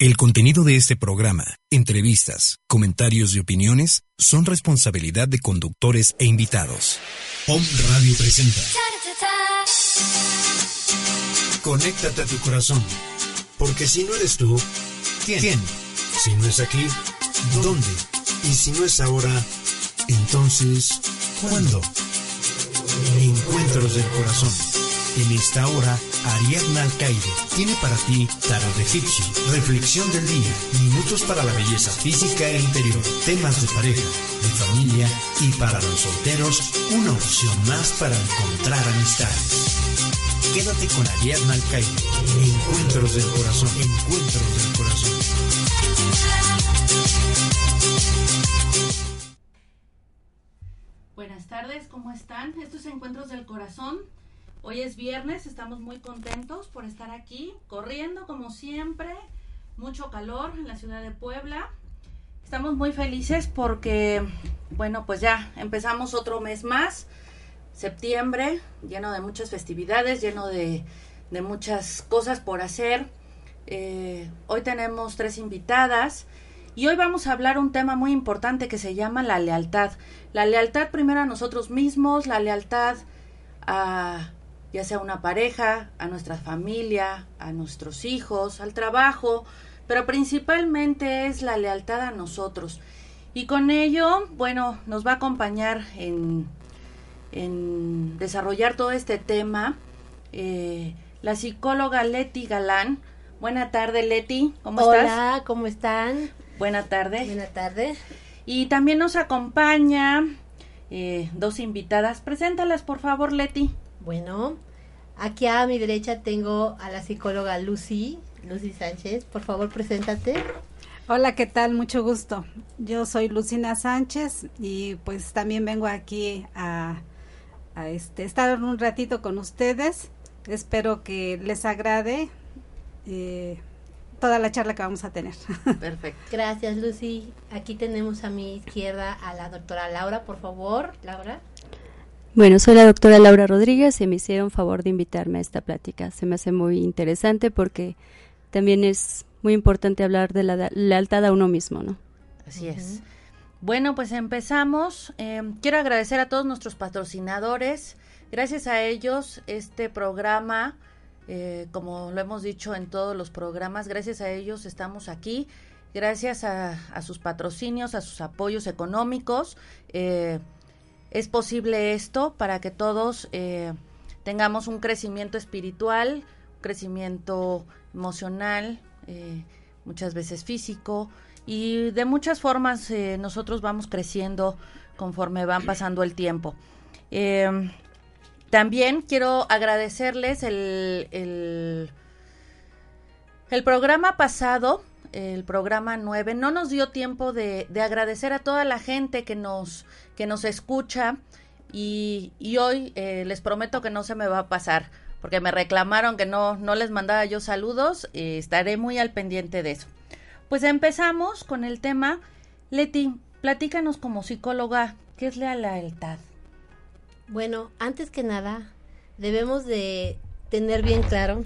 El contenido de este programa, entrevistas, comentarios y opiniones son responsabilidad de conductores e invitados. POM Radio presenta. Conéctate a tu corazón, porque si no eres tú, ¿quién? ¿Quién? Si no es aquí, ¿dónde? Y si no es ahora, entonces, ¿cuándo? Encuentros del corazón. En esta hora, Ariadna Alcaide tiene para ti Tarot de Egipcio, Reflexión del Día, Minutos para la Belleza Física e Interior, temas de pareja, de familia y para los solteros, una opción más para encontrar amistades. Quédate con Ariadna Alcaide. Encuentros del Corazón. Encuentros del Corazón. Buenas tardes, ¿cómo están? Estos Encuentros del Corazón. Hoy es viernes, estamos muy contentos por estar aquí, corriendo como siempre, mucho calor en la ciudad de Puebla. Estamos muy felices porque, bueno, pues ya empezamos otro mes más, septiembre, lleno de muchas festividades, lleno de, de muchas cosas por hacer. Eh, hoy tenemos tres invitadas y hoy vamos a hablar un tema muy importante que se llama la lealtad. La lealtad primero a nosotros mismos, la lealtad a ya sea una pareja, a nuestra familia, a nuestros hijos, al trabajo, pero principalmente es la lealtad a nosotros. Y con ello, bueno, nos va a acompañar en, en desarrollar todo este tema eh, la psicóloga Leti Galán. Buena tarde, Leti. ¿Cómo Hola, estás? Hola, ¿cómo están? Buena tarde. Buena tarde. Y también nos acompaña eh, dos invitadas. Preséntalas, por favor, Leti. Bueno, aquí a mi derecha tengo a la psicóloga Lucy, Lucy Sánchez. Por favor, preséntate. Hola, ¿qué tal? Mucho gusto. Yo soy Lucina Sánchez y pues también vengo aquí a, a este, estar un ratito con ustedes. Espero que les agrade eh, toda la charla que vamos a tener. Perfecto. Gracias, Lucy. Aquí tenemos a mi izquierda a la doctora Laura, por favor, Laura. Bueno, soy la doctora Laura Rodríguez y me hicieron favor de invitarme a esta plática. Se me hace muy interesante porque también es muy importante hablar de la lealtad a uno mismo, ¿no? Así es. Bueno, pues empezamos. Eh, quiero agradecer a todos nuestros patrocinadores. Gracias a ellos, este programa, eh, como lo hemos dicho en todos los programas, gracias a ellos estamos aquí. Gracias a, a sus patrocinios, a sus apoyos económicos. Eh, es posible esto para que todos eh, tengamos un crecimiento espiritual, crecimiento emocional, eh, muchas veces físico y de muchas formas eh, nosotros vamos creciendo conforme van pasando el tiempo. Em, también quiero agradecerles el, el, programa pasado, el programa 9, no nos dio tiempo de, agradecer a toda la gente que nos, que nos escucha y, y hoy eh, les prometo que no se me va a pasar porque me reclamaron que no, no les mandaba yo saludos y estaré muy al pendiente de eso. Pues empezamos con el tema. Leti, platícanos como psicóloga, ¿qué es la lealtad? Bueno, antes que nada, debemos de tener bien claro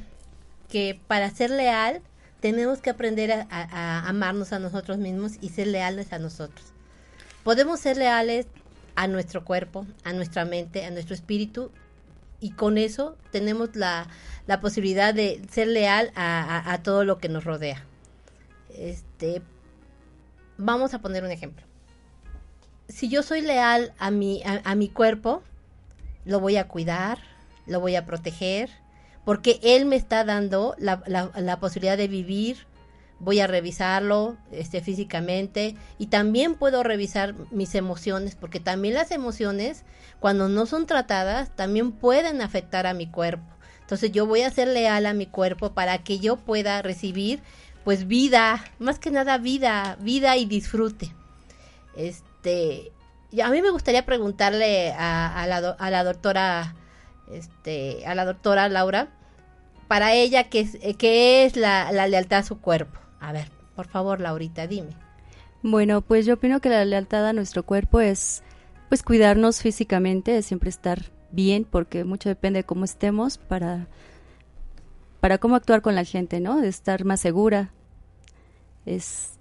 que para ser leal tenemos que aprender a, amarnos a nosotros mismos y ser leales a nosotros. Podemos ser leales a nuestro cuerpo, a nuestra mente, a nuestro espíritu y con eso tenemos la, la posibilidad de ser leal a, a, todo lo que nos rodea. Este, vamos a poner un ejemplo. Si yo soy leal a mi, a mi cuerpo, lo voy a cuidar, lo voy a proteger, porque él me está dando la, la, la, posibilidad de vivir, voy a revisarlo este, físicamente y también puedo revisar mis emociones, porque también las emociones, cuando no son tratadas, también pueden afectar a mi cuerpo. Entonces yo voy a ser leal a mi cuerpo para que yo pueda recibir pues vida, más que nada vida, vida y disfrute. Este, a mí me gustaría preguntarle a, la, a la doctora este, a la doctora Laura, para ella, ¿qué es, qué es la, lealtad a su cuerpo? A ver, por favor, Laurita, dime. Bueno, pues yo opino que la lealtad a nuestro cuerpo es, pues, cuidarnos físicamente, es siempre estar bien, porque mucho depende de cómo estemos para, para cómo actuar con la gente, ¿no? De estar más segura. es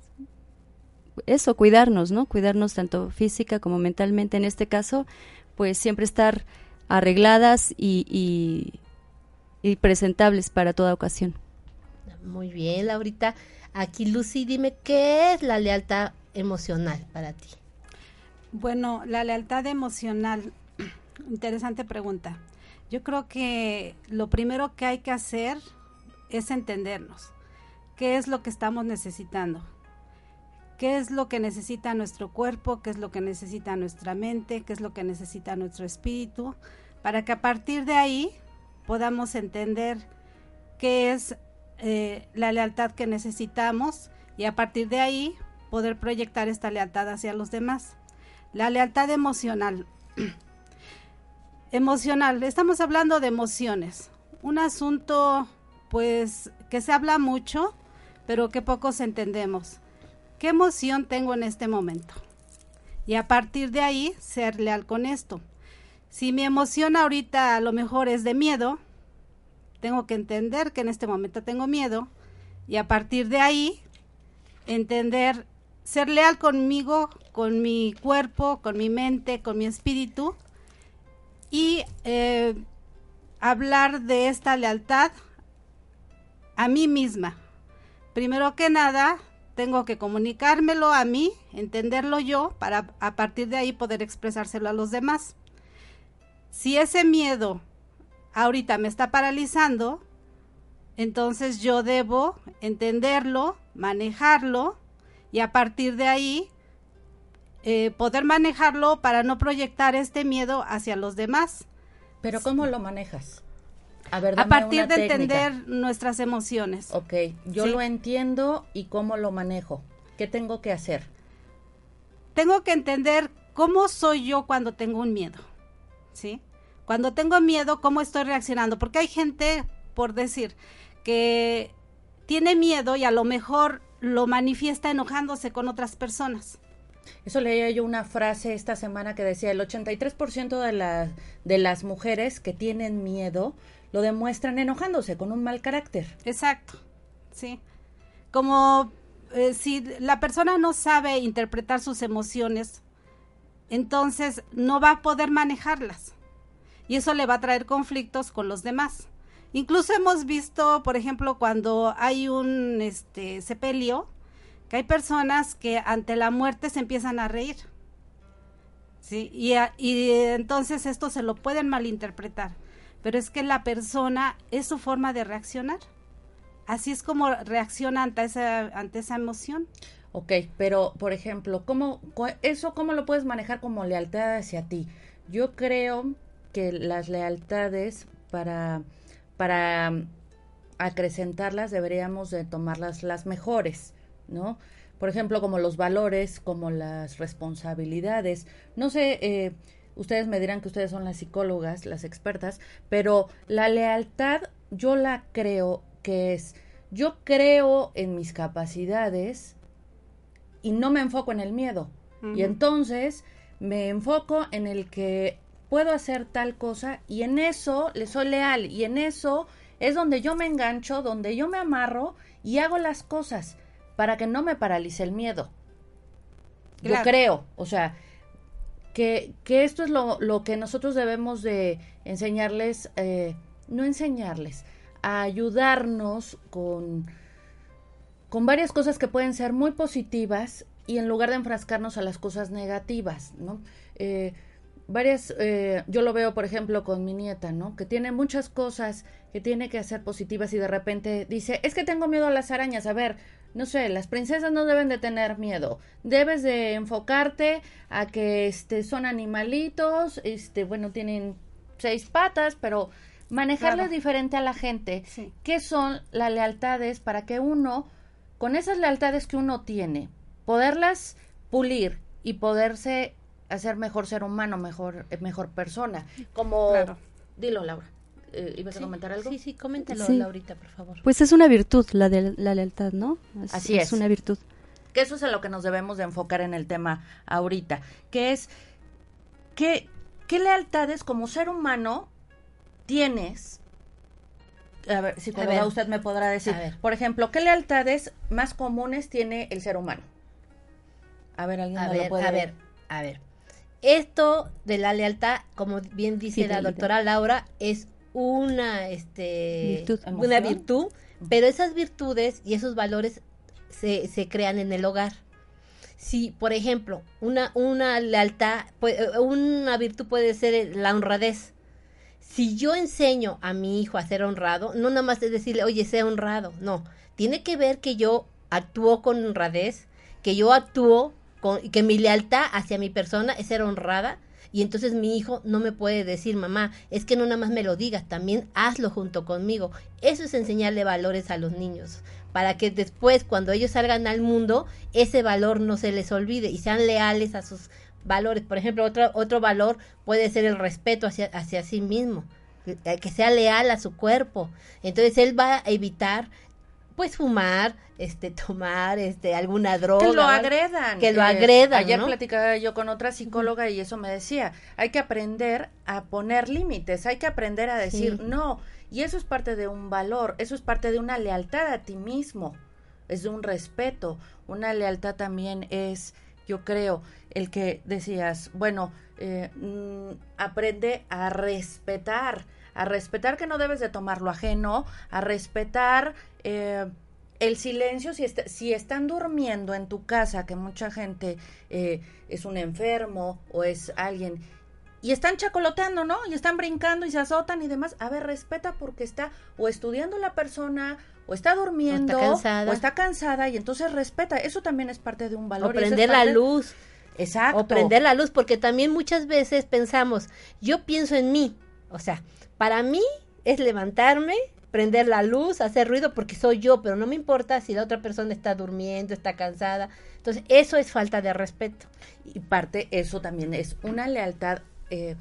eso, cuidarnos, ¿no? Cuidarnos tanto física como mentalmente. En este caso, pues siempre estar arregladas y, y, presentables para toda ocasión. Muy bien, Laurita. Aquí, Lucy, dime, ¿qué es la lealtad emocional para ti? Bueno, la lealtad emocional, interesante pregunta. Yo creo que lo primero que hay que hacer es entendernos. ¿Qué es lo que estamos necesitando? ¿Qué es lo que necesita nuestro cuerpo? ¿Qué es lo que necesita nuestra mente? ¿Qué es lo que necesita nuestro espíritu? Para que a partir de ahí podamos entender qué es eh, la lealtad que necesitamos y a partir de ahí poder proyectar esta lealtad hacia los demás. La lealtad emocional. emocional, estamos hablando de emociones. Un asunto pues que se habla mucho, pero que pocos entendemos. ¿Qué emoción tengo en este momento? Y a partir de ahí ser leal con esto. Si mi emoción ahorita a lo mejor es de miedo, tengo que entender que en este momento tengo miedo y a partir de ahí entender, ser leal conmigo, con mi cuerpo, con mi mente, con mi espíritu y eh, hablar de esta lealtad a mí misma. Primero que nada, tengo que comunicármelo a mí, entenderlo yo, para a partir de ahí poder expresárselo a los demás. Si ese miedo ahorita me está paralizando, entonces yo debo entenderlo, manejarlo y a partir de ahí eh, poder manejarlo para no proyectar este miedo hacia los demás. Pero ¿cómo lo manejas? A, ver, a partir de entender nuestras emociones. Ok, yo lo entiendo y cómo lo manejo. ¿Qué tengo que hacer? Tengo que entender cómo soy yo cuando tengo un miedo. ¿Sí? Cuando tengo miedo, ¿cómo estoy reaccionando? Porque hay gente, por decir, que tiene miedo y a lo mejor lo manifiesta enojándose con otras personas. Eso leía yo una frase esta semana que decía, el 83% de, la, de las mujeres que tienen miedo lo demuestran enojándose con un mal carácter. Exacto, sí. Como eh, si la persona no sabe interpretar sus emociones, entonces no va a poder manejarlas y eso le va a traer conflictos con los demás. Incluso hemos visto, por ejemplo, cuando hay un este sepelio, que hay personas que ante la muerte se empiezan a reír. ¿Sí? Y, y entonces esto se lo pueden malinterpretar. Pero es que la persona es su forma de reaccionar. Así es como reacciona ante esa, ante esa emoción. Ok, pero por ejemplo, ¿cómo, ¿eso cómo lo puedes manejar como lealtad hacia ti? Yo creo que las lealtades para, para acrecentarlas deberíamos de tomarlas las mejores, ¿no? Por ejemplo, como los valores, como las responsabilidades. No sé, eh, ustedes me dirán que ustedes son las psicólogas, las expertas, pero la lealtad yo la creo que es, yo creo en mis capacidades y no me enfoco en el miedo. Y entonces me enfoco en el que puedo hacer tal cosa y en eso le soy leal y en eso es donde yo me engancho, donde yo me amarro y hago las cosas para que no me paralice el miedo. Yo creo, o sea, que, que esto es lo, lo, que nosotros debemos de enseñarles, eh, no enseñarles, a ayudarnos con, con varias cosas que pueden ser muy positivas y en lugar de enfrascarnos a las cosas negativas, ¿no? Eh, varias, eh, yo lo veo por ejemplo con mi nieta, ¿no? Que tiene muchas cosas que tiene que hacer positivas y de repente dice, es que tengo miedo a las arañas, a ver, no sé, las princesas no deben de tener miedo, debes de enfocarte a que este, son animalitos, este, bueno, tienen seis patas, pero manejarles diferente a la gente, ¿qué son las lealtades para que uno, con esas lealtades que uno tiene, poderlas pulir y poderse hacer mejor ser humano, mejor, eh, mejor persona. Como, dilo Laura. Eh, ¿Ibas a comentar algo? Sí, sí, coméntalo, Laurita, por favor. Pues es una virtud la de la lealtad, ¿no? Así es. Es una virtud. Que eso es a lo que nos debemos de enfocar en el tema ahorita, que es qué, qué lealtades como ser humano tienes a ver, psicóloga, usted me podrá decir, por ejemplo, ¿qué lealtades más comunes tiene el ser humano? A ver, alguien a ver, puede... A ver, a ver. Esto de la lealtad, como bien dice la doctora Laura, es una, este, virtud, una virtud, pero esas virtudes y esos valores se, se crean en el hogar. Si, por ejemplo, una, una lealtad, una virtud puede ser la honradez. Si yo enseño a mi hijo a ser honrado, no nada más es decirle, oye, sea honrado, no. Tiene que ver que yo actúo con honradez, que yo actúo que mi lealtad hacia mi persona es ser honrada, y entonces mi hijo no me puede decir, mamá, es que no nada más me lo digas, también hazlo junto conmigo. Eso es enseñarle valores a los niños, para que después, cuando ellos salgan al mundo, ese valor no se les olvide y sean leales a sus valores. Por ejemplo, otro, otro valor puede ser el respeto hacia, hacia sí mismo, que, que sea leal a su cuerpo. Entonces él va a evitar pues fumar, este, tomar, este, alguna droga. Que lo agredan. Que lo eh, agredan. ayer platicaba yo con otra psicóloga y eso me decía, hay que aprender a poner límites, hay que aprender a decir no. Y eso es parte de un valor, eso es parte de una lealtad a ti mismo, es de un respeto. Una lealtad también es, yo creo, el que decías, bueno, eh, mm, aprende a respetar, a respetar que no debes de tomar lo ajeno, a respetar eh, el silencio, si, si están durmiendo en tu casa, que mucha gente eh, es un enfermo o es alguien, y están chacoloteando, ¿no? Y están brincando y se azotan y demás. A ver, respeta porque está o estudiando la persona, o está durmiendo, o está cansada, y entonces respeta. Eso también es parte de un valor. O prender la luz. Exacto. O prender la luz, porque también muchas veces pensamos, yo pienso en mí. O sea, para mí es levantarme, prender la luz, hacer ruido porque soy yo, pero no me importa si la otra persona está durmiendo, está cansada. Entonces, eso es falta de respeto. Y parte, eso también es una lealtad. Eh,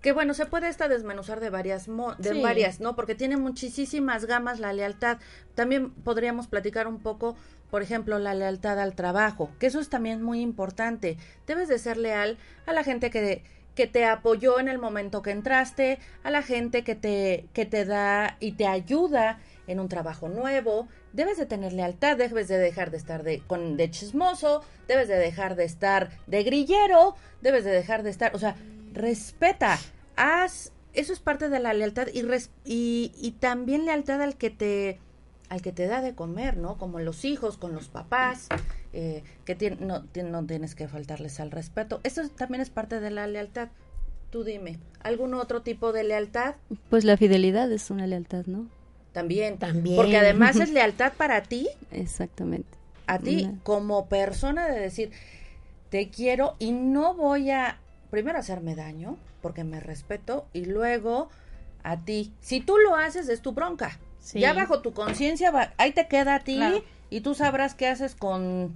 que bueno, se puede esta desmenuzar de varias, de varias, ¿no? Porque tiene muchísimas gamas la lealtad. También podríamos platicar un poco, por ejemplo, la lealtad al trabajo, que eso es también muy importante. Debes de ser leal a la gente que que te apoyó en el momento que entraste, a la gente que te, que te da y te ayuda en un trabajo nuevo, debes de tener lealtad, debes de dejar de estar de, con, de chismoso, debes de dejar de estar de grillero, debes de dejar de estar, o sea, respeta, haz, eso es parte de la lealtad y, y, y también lealtad al que te al que te da de comer, ¿no? Como los hijos, con los papás, eh, que no, no tienes que faltarles al respeto. Eso también es parte de la lealtad. Tú dime, ¿algún otro tipo de lealtad? Pues la fidelidad es una lealtad, ¿no? También, también. Porque además es lealtad para ti. Exactamente. A ti como persona de decir, te quiero y no voy a, primero, hacerme daño, porque me respeto, y luego a ti. Si tú lo haces, es tu bronca. Ya bajo tu conciencia, ahí te queda a ti y tú sabrás qué haces con,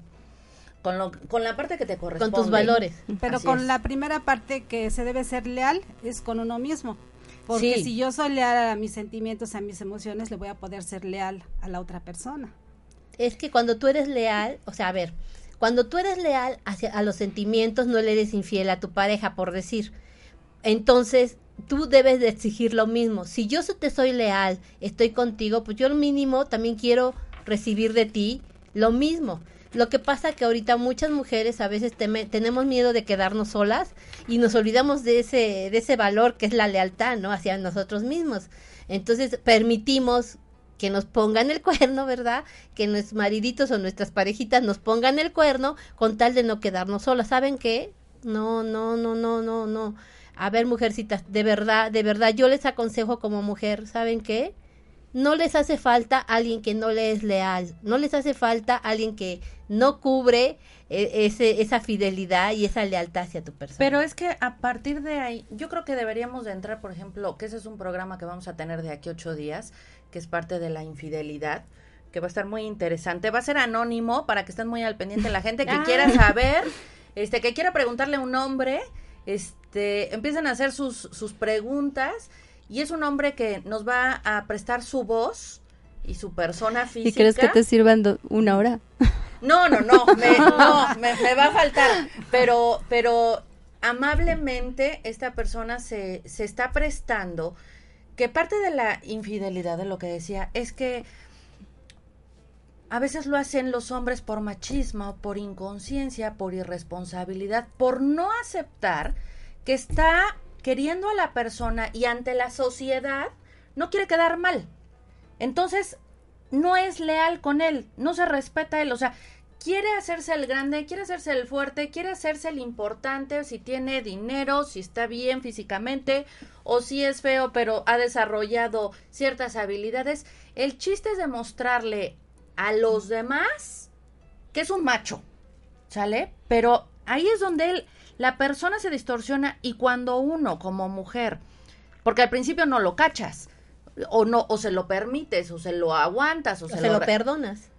con, lo, con la parte que te corresponde. Con tus valores. Pero con la primera parte que se debe ser leal es con uno mismo. Porque si yo soy leal a mis sentimientos, a mis emociones, le voy a poder ser leal a la otra persona. Es que cuando tú eres leal, o sea, a ver, cuando tú eres leal hacia, a los sentimientos, no le eres infiel a tu pareja, por decir. Entonces, tú debes de exigir lo mismo. Si yo te soy leal, estoy contigo, pues yo lo mínimo también quiero recibir de ti lo mismo. Lo que pasa que ahorita muchas mujeres a veces tenemos miedo de quedarnos solas y nos olvidamos de ese, de ese valor que es la lealtad, ¿no? Hacia nosotros mismos. Entonces permitimos que nos pongan el cuerno, ¿verdad? Que nuestros mariditos o nuestras parejitas nos pongan el cuerno con tal de no quedarnos solas. ¿Saben qué? No, no, no, no, no, no a ver, mujercitas, de verdad, de verdad, yo les aconsejo como mujer, ¿saben qué? No les hace falta alguien que no le es leal, no les hace falta alguien que no cubre eh, ese, esa fidelidad y esa lealtad hacia tu persona. Pero es que a partir de ahí, yo creo que deberíamos de entrar, por ejemplo, que ese es un programa que vamos a tener de aquí ocho días, que es parte de la infidelidad, que va a estar muy interesante. Va a ser anónimo para que estén muy al pendiente la gente que quiera saber, este, que quiera preguntarle a un hombre este, empiezan a hacer sus, sus preguntas y es un hombre que nos va a prestar su voz y su persona física. ¿Y crees que te sirvan una hora? No, no, no, me, no, me, va a faltar, pero, pero amablemente esta persona se, se está prestando que parte de la infidelidad de lo que decía es que a veces lo hacen los hombres por machismo, por inconsciencia, por irresponsabilidad, por no aceptar que está queriendo a la persona y ante la sociedad no quiere quedar mal. Entonces, no es leal con él, no se respeta a él, o sea, quiere hacerse el grande, quiere hacerse el fuerte, quiere hacerse el importante, si tiene dinero, si está bien físicamente o si es feo pero ha desarrollado ciertas habilidades. El chiste es demostrarle a los demás que es un macho, ¿sale? Pero ahí es donde él, la persona se distorsiona y cuando uno como mujer, porque al principio no lo cachas, o no, o se lo permites, o se lo aguantas, o, O se, se lo, lo perdonas.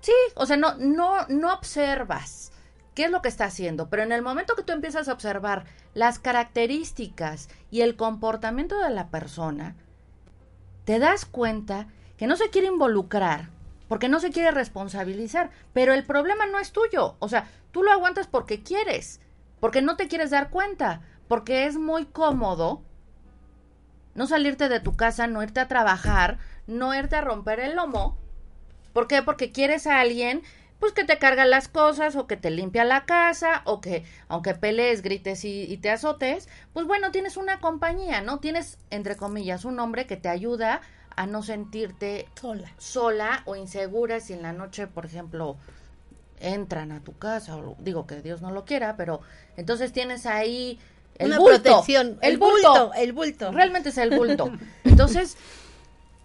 Sí, o sea, no, no, no observas qué es lo que está haciendo, pero en el momento que tú empiezas a observar las características y el comportamiento de la persona, te das cuenta que no se quiere involucrar porque no se quiere responsabilizar, pero el problema no es tuyo, o sea, tú lo aguantas porque quieres, porque no te quieres dar cuenta, porque es muy cómodo no salirte de tu casa, no irte a trabajar, no irte a romper el lomo, ¿Por qué? Porque quieres a alguien pues que te carga las cosas o que te limpia la casa o que aunque pelees, grites y, y te azotes, pues bueno, tienes una compañía, ¿no? Tienes, entre comillas, un hombre que te ayuda a no sentirte Sola. sola o insegura si en la noche, por ejemplo, entran a tu casa, o digo que Dios no lo quiera, pero entonces tienes ahí el Una bulto, protección. el, El bulto, bulto, el bulto. Realmente es el bulto. Entonces,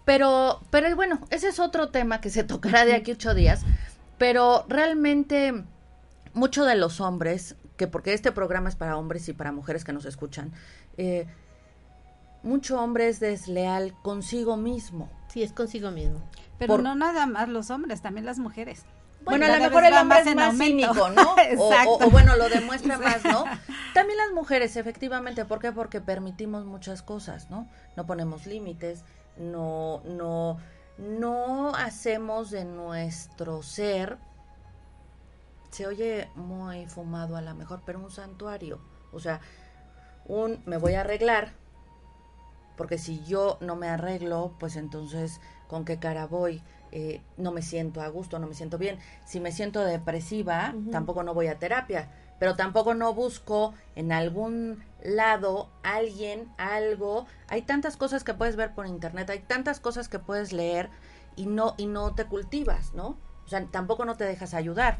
pero, pero bueno, ese es otro tema que se tocará de aquí ocho días. Pero realmente, muchos de los hombres, que porque este programa es para hombres y para mujeres que nos escuchan, eh, mucho hombre es desleal consigo mismo. Sí, es consigo mismo. Pero Por- no nada más los hombres, también las mujeres. Bueno, a lo mejor el hombre es más cínico, ¿no? O, o bueno, lo demuestra más, ¿no? También las mujeres, efectivamente, ¿por qué? Porque permitimos muchas cosas, ¿no? No ponemos límites, no, no, no hacemos de nuestro ser, se oye muy fumado a lo mejor, pero un santuario. O sea, un me voy a arreglar, porque si yo no me arreglo, pues entonces, ¿con qué cara voy? Eh, no me siento a gusto, no me siento bien. Si me siento depresiva, tampoco no voy a terapia, pero tampoco no busco en algún lado alguien, algo. Hay tantas cosas que puedes ver por internet, hay tantas cosas que puedes leer y no y no te cultivas, ¿no? O sea, tampoco no te dejas ayudar.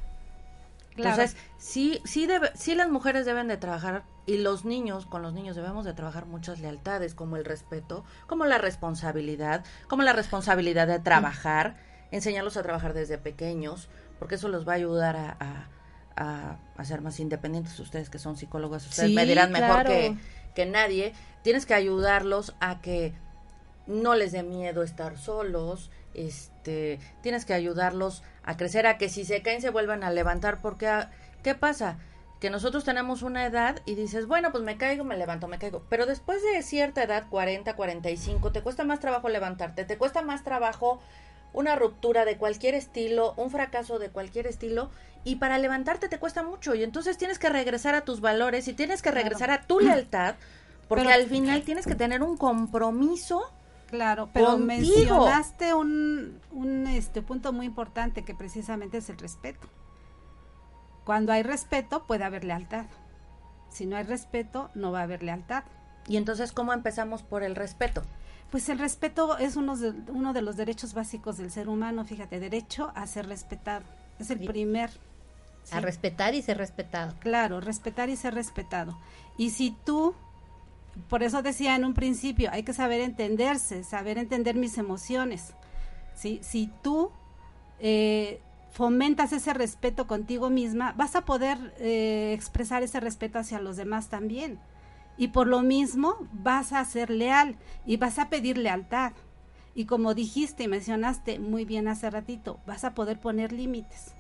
Claro. Entonces, sí, sí, debe, sí las mujeres deben de trabajar y los niños, con los niños debemos de trabajar muchas lealtades, como el respeto, como la responsabilidad, como la responsabilidad de trabajar, enseñarlos a trabajar desde pequeños, porque eso los va a ayudar a, a- a- a ser más independientes. Ustedes que son psicólogos, ustedes Sí, me dirán mejor claro. que, que nadie. Tienes que ayudarlos a que no les dé miedo estar solos, este, tienes que ayudarlos a crecer, a que si se caen se vuelvan a levantar, porque ah, ¿qué pasa? Que nosotros tenemos una edad y dices, bueno, pues me caigo, me levanto, me caigo, pero después de cierta edad, 40, 45, te cuesta más trabajo levantarte, te cuesta más trabajo una ruptura de cualquier estilo, un fracaso de cualquier estilo, y para levantarte te cuesta mucho, y entonces tienes que regresar a tus valores y tienes que Claro. regresar a tu lealtad, porque Pero- al final tienes que tener un compromiso Claro, pero Contigo. mencionaste un, un este punto muy importante que precisamente es el respeto. Cuando hay respeto puede haber lealtad. Si no hay respeto no va a haber lealtad. Y entonces, ¿cómo empezamos por el respeto? Pues el respeto es uno de, uno de los derechos básicos del ser humano, fíjate, derecho a ser respetado. Es el Sí. primer. A respetar y ser respetado. Claro, respetar y ser respetado. Y si tú, por eso decía en un principio, hay que saber entenderse, saber entender mis emociones. ¿sí? Si tú eh, fomentas ese respeto contigo misma, vas a poder eh, expresar ese respeto hacia los demás también. Y por lo mismo vas a ser leal y vas a pedir lealtad. Y como dijiste y mencionaste muy bien hace ratito, vas a poder poner límites.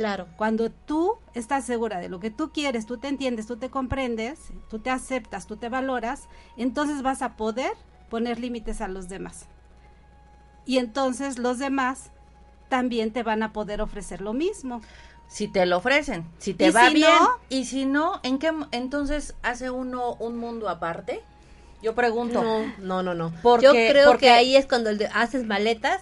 Claro. Cuando tú estás segura de lo que tú quieres, tú te entiendes, tú te comprendes, tú te aceptas, tú te valoras, entonces vas a poder poner límites a los demás. Y entonces los demás también te van a poder ofrecer lo mismo. Si te lo ofrecen, si te ¿Y va si bien, no? y si no, ¿en qué entonces hace uno un mundo aparte? Yo pregunto. No, no, no, no. Porque- Yo creo porque- que ahí es cuando el de- haces maletas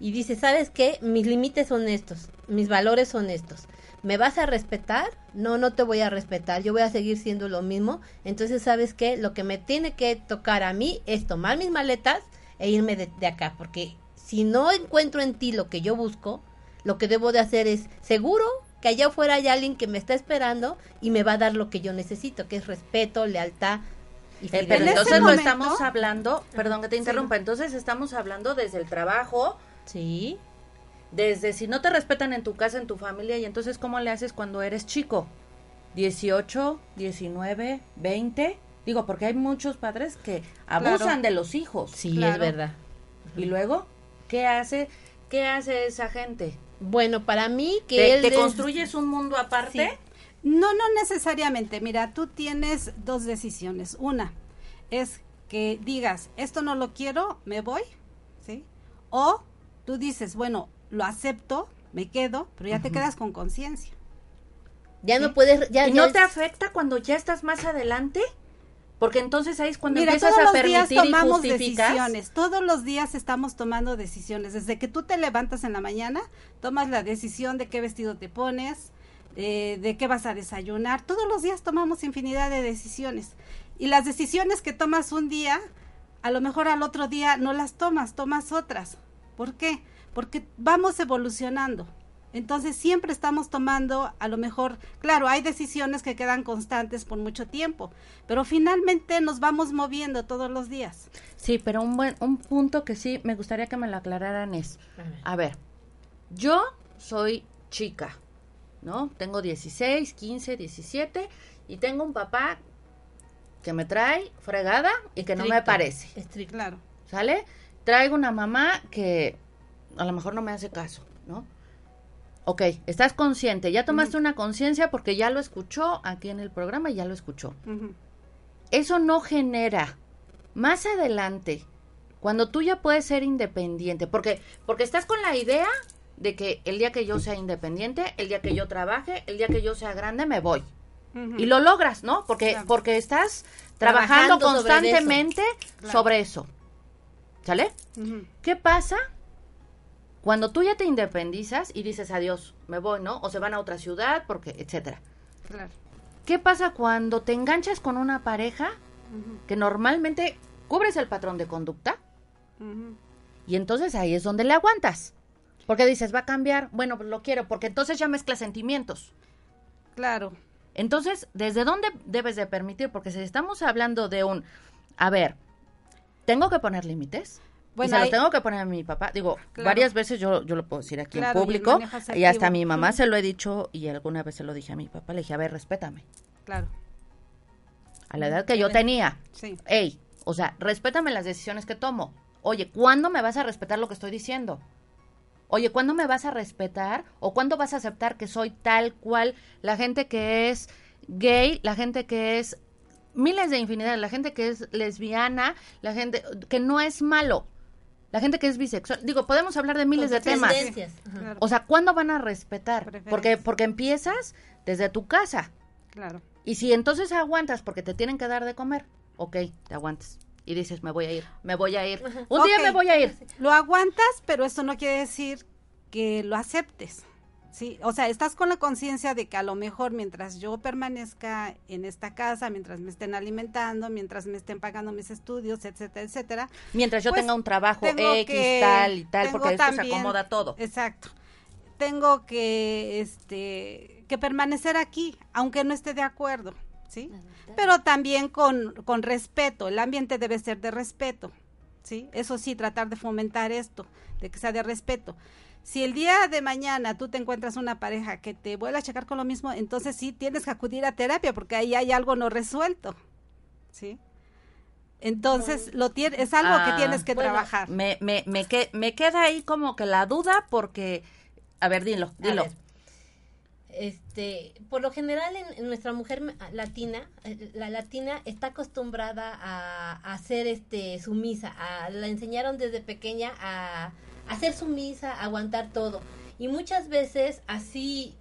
y dices, ¿sabes qué? Mis límites son estos, mis valores son estos. ¿Me vas a respetar? No, no te voy a respetar, yo voy a seguir siendo lo mismo. Entonces, ¿sabes qué? Lo que me tiene que tocar a mí es tomar mis maletas e irme de, de acá, porque si no encuentro en ti lo que yo busco, lo que debo de hacer es, seguro que allá afuera hay alguien que me está esperando y me va a dar lo que yo necesito, que es respeto, lealtad y Eh, pero entonces lo momento- estamos hablando, perdón que te interrumpa, entonces estamos hablando desde el trabajo, Sí. Desde si no te respetan en tu casa, en tu familia, y entonces ¿cómo le haces cuando eres chico? 18, 19, 20. Digo, porque hay muchos padres que abusan Claro. de los hijos. Sí, Claro. es verdad. Y luego, ¿qué hace? ¿Qué hace esa gente? Bueno, para mí que ¿Te, él te es- construyes un mundo aparte? Sí. No, no necesariamente. Mira, tú tienes dos decisiones. Una es que digas, esto no lo quiero, me voy, ¿sí? O tú dices, bueno, lo acepto, me quedo, pero ya te quedas con conciencia. ya no puedes ya, ¿Y ya no es- te afecta cuando ya estás más adelante? Porque entonces ahí es cuando Mira, empiezas todos a los días permitir y tomamos decisiones. Todos los días estamos tomando decisiones. Desde que tú te levantas en la mañana, tomas la decisión de qué vestido te pones, eh, de qué vas a desayunar. Todos los días tomamos infinidad de decisiones. Y las decisiones que tomas un día, a lo mejor al otro día no las tomas, tomas otras. ¿Por qué? Porque vamos evolucionando. Entonces siempre estamos tomando, a lo mejor, claro, hay decisiones que quedan constantes por mucho tiempo, pero finalmente nos vamos moviendo todos los días. Sí, pero un buen un punto que sí me gustaría que me lo aclararan es, a ver, yo soy chica, ¿no? Tengo 16, 15, 17 y tengo un papá que me trae fregada y que no me parece, Estricto. Claro. ¿sale? Traigo una mamá que a lo mejor no me hace caso, ¿no? Ok, estás consciente, ya tomaste una conciencia porque ya lo escuchó aquí en el programa y ya lo escuchó. Eso no genera más adelante cuando tú ya puedes ser independiente porque porque estás con la idea de que el día que yo sea independiente el día que yo trabaje el día que yo sea grande me voy y lo logras no porque Claro. porque estás trabajando, Trabajando sobre constantemente Claro. sobre eso sale Ujú. qué pasa cuando tú ya te independizas y dices adiós me voy no o se van a otra ciudad porque etcétera Claro. qué pasa cuando te enganchas con una pareja que normalmente cubres el patrón de conducta y entonces ahí es donde le aguantas. Porque dices, va a cambiar, bueno, pues lo quiero, porque entonces ya mezcla sentimientos. Claro. Entonces, ¿desde dónde debes de permitir? Porque si estamos hablando de un, a ver, ¿tengo que poner límites? Bueno, y se los ahí- tengo que poner a mi papá. Digo, Claro. varias veces yo, yo lo puedo decir aquí Claro, en público. Y, hasta a mi mamá se lo he dicho y alguna vez se lo dije a mi papá. Le dije, a ver, respétame. Claro. A la edad que yo tenía. Sí. Ey, o sea, respétame las decisiones que tomo. Oye, ¿cuándo me vas a respetar lo que estoy diciendo? Oye, ¿cuándo me vas a respetar? ¿O cuándo vas a aceptar que soy tal cual la gente que es gay, la gente que es miles de infinidad, la gente que es lesbiana, la gente que no es malo, la gente que es bisexual? Digo, podemos hablar de miles de temas. Ajá. O sea, ¿cuándo van a respetar? Porque porque empiezas desde tu casa. Claro. Y si entonces aguantas porque te tienen que dar de comer, ok, te aguantas. Y dices, me voy a ir, me voy a ir. Un día me voy a ir. Lo aguantas, pero eso no quiere decir que lo aceptes. Sí, o sea, estás con la conciencia de que a lo mejor mientras yo permanezca en esta casa, mientras me estén alimentando, mientras me estén pagando mis estudios, etcétera, etcétera. Mientras yo Pues, tenga un trabajo X, que- tal y tal, porque esto se acomoda todo. Exacto. Tengo que, este, que permanecer aquí, aunque no esté de acuerdo, ¿sí? Pero también con, con respeto. El ambiente debe ser de respeto, ¿sí? Eso sí, tratar de fomentar esto, de que sea de respeto. Si el día de mañana tú te encuentras una pareja que te vuelve a checar con lo mismo, entonces sí tienes que acudir a terapia porque ahí hay algo no resuelto, ¿sí? Entonces lo tiene, es algo que Ah, tienes que bueno, trabajar. Me, me, me, que- me queda ahí como que la duda porque, a ver, dilo, dilo. ver, este, por lo general en, en nuestra mujer latina, eh, la latina está acostumbrada a, a ser este sumisa, a, la enseñaron desde pequeña a, a ser sumisa, aguantar todo. Y muchas veces así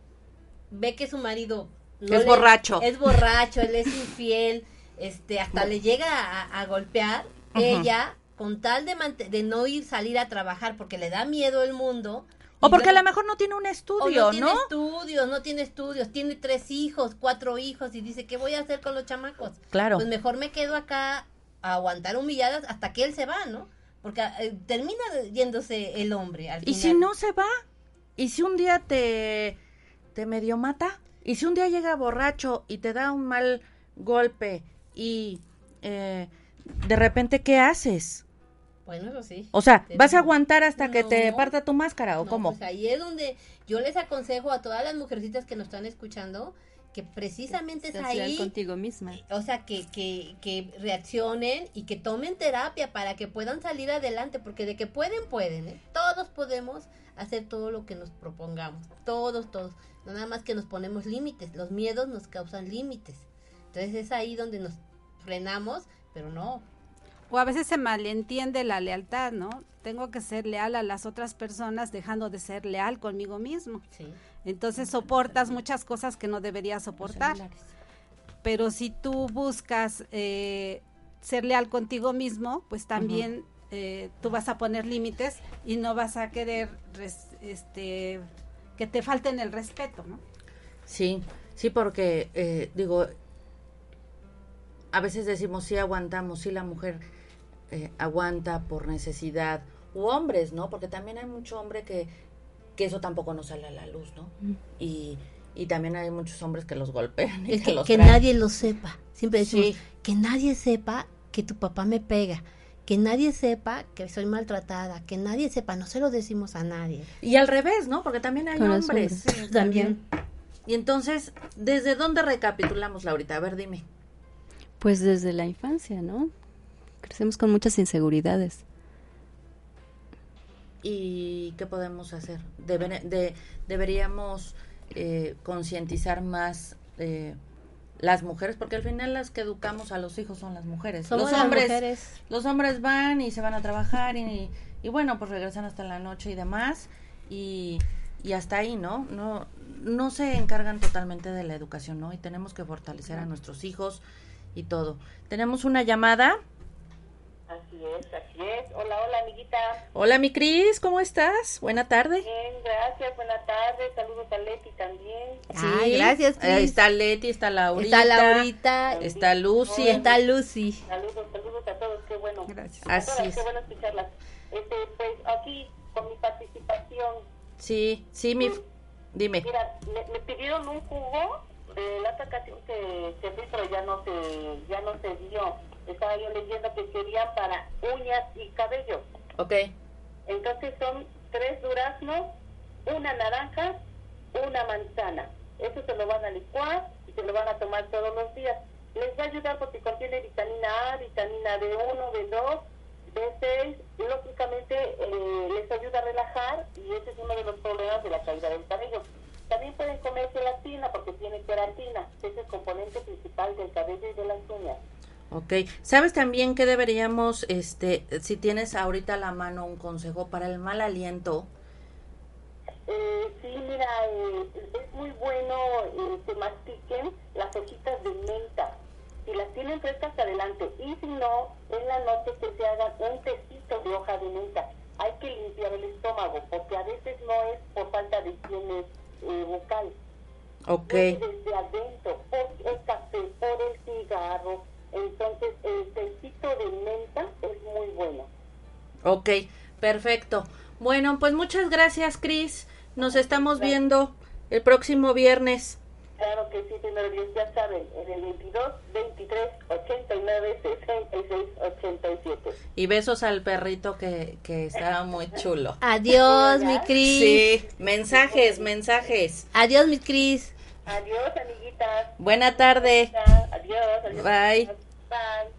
ve que su marido Es borracho. Es borracho, él es infiel. este, hasta le llega a, a golpear, ella, con tal de, de no ir salir a trabajar porque le da miedo el mundo. O porque a lo mejor no tiene un o estudio, no tiene ¿no? estudios, no tiene estudios, tiene tres hijos, cuatro hijos y dice, ¿qué voy a hacer con los chamacos? Claro. Pues mejor me quedo acá a aguantar humilladas hasta que él se va, ¿no? Porque eh, termina yéndose el hombre al ¿Y si final. no se va? ¿Y si un día te, te medio mata? ¿Y si un día llega borracho y te da un mal golpe y eh, de repente qué haces? Bueno, eso sí. O sea, ¿vas a aguantar hasta que te parta tu máscara o No, cómo? Pues ahí es donde yo les aconsejo a todas las mujercitas que nos están escuchando que precisamente es ahí contigo misma. o sea, que, que, que reaccionen y que tomen terapia para que puedan salir adelante, porque de que pueden, pueden, ¿eh? Todos podemos hacer todo lo que nos propongamos, todos, todos. No nada más que nos ponemos límites, los miedos nos causan límites. Entonces es ahí donde nos frenamos, pero no. O a veces se malentiende la lealtad, ¿no? Tengo que ser leal a las otras personas dejando de ser leal conmigo mismo. Sí. Entonces soportas muchas cosas que no deberías soportar. Pero si tú buscas eh, ser leal contigo mismo, pues también eh, tú vas a poner límites y no vas a querer res- este, que te falten el respeto, ¿no? Sí, sí, porque eh, digo, a veces decimos sí aguantamos, sí la mujer eh, aguanta por necesidad, u hombres, ¿no? Porque también hay mucho hombre que, que eso tampoco nos sale a la luz, ¿no? Y, y también hay muchos hombres que los golpean y Es que, que, los que nadie lo sepa. Siempre decimos, Sí. que nadie sepa que tu papá me pega. Que nadie sepa que soy maltratada. Que nadie sepa. No se lo decimos a nadie. Y al revés, ¿no? Porque también hay hombres. hombres. También. Y entonces, ¿desde dónde recapitulamos, Laurita? A ver, dime. Pues desde la infancia, ¿no? Crecemos con muchas inseguridades. ¿Y qué podemos hacer? Deber- de- deberíamos eh, concientizar más eh, las mujeres, porque al final las que educamos a los hijos son las mujeres. Somos los las hombres, mujeres. los hombres van y se van a trabajar y, y bueno, pues regresan hasta la noche y demás y, y hasta ahí, ¿no? No no se encargan totalmente de la educación, ¿no? Y tenemos que fortalecer a nuestros hijos y todo. Tenemos una llamada. Así es, así es. Hola, hola, amiguita. Hola, mi Cris, ¿cómo estás? Buena tarde. Bien, gracias. Buenas tardes. Saludos a Leti también. Ay, gracias, Cris. Ahí está Leti, está Laurita. Está Laurita. Está Lucy. Y está Lucy. Saludos, saludos a todos. Qué bueno. Gracias. Así todas, es. Qué bueno escucharlas. Este, pues aquí, con mi participación. Sí, sí, mi... Dime. Mira, me, me pidieron un jugo de la otra ocasión que, que pero ya no se, ya no se dio. Estaba yo leyendo que querían para uñas y cabello. Ok. Entonces son tres duraznos, una naranja, una manzana. Eso se lo van a licuar y se lo van a tomar todos los días. Les va a ayudar porque contiene vitamina A, vitamina B1, B2, B6. Y lógicamente eh, les ayuda a relajar y ese es uno de los problemas de la caída del cabello. También pueden comer gelatina porque tiene queratina, que es el componente principal del cabello y de las uñas. Ok. ¿Sabes también que deberíamos, este, si tienes ahorita a la mano un consejo para el mal aliento? Eh, sí, mira, eh, es muy bueno eh, que mastiquen las hojitas de menta. Si las tienen frescas, adelante. Y si no, en la noche que se hagan un tecito de hoja de menta. Hay que limpiar el estómago, porque a veces no es por falta de higiene eh, bucal. Ok. Es desde adentro, por el café, por el cigarro. Entonces, el tecito de menta es muy bueno. Ok, perfecto. Bueno, pues muchas gracias, Cris. Nos estamos viendo el próximo viernes. Claro que sí, primero Dios, ya saben, en el 22, 23, 89, 66, 87. Y besos al perrito que, que está muy chulo. Adiós, mi Cris. Sí, mensajes, mensajes. Adiós, mi Cris. Adiós, amiguitas. Buena tarde. Adiós, adiós. Bye. Bye.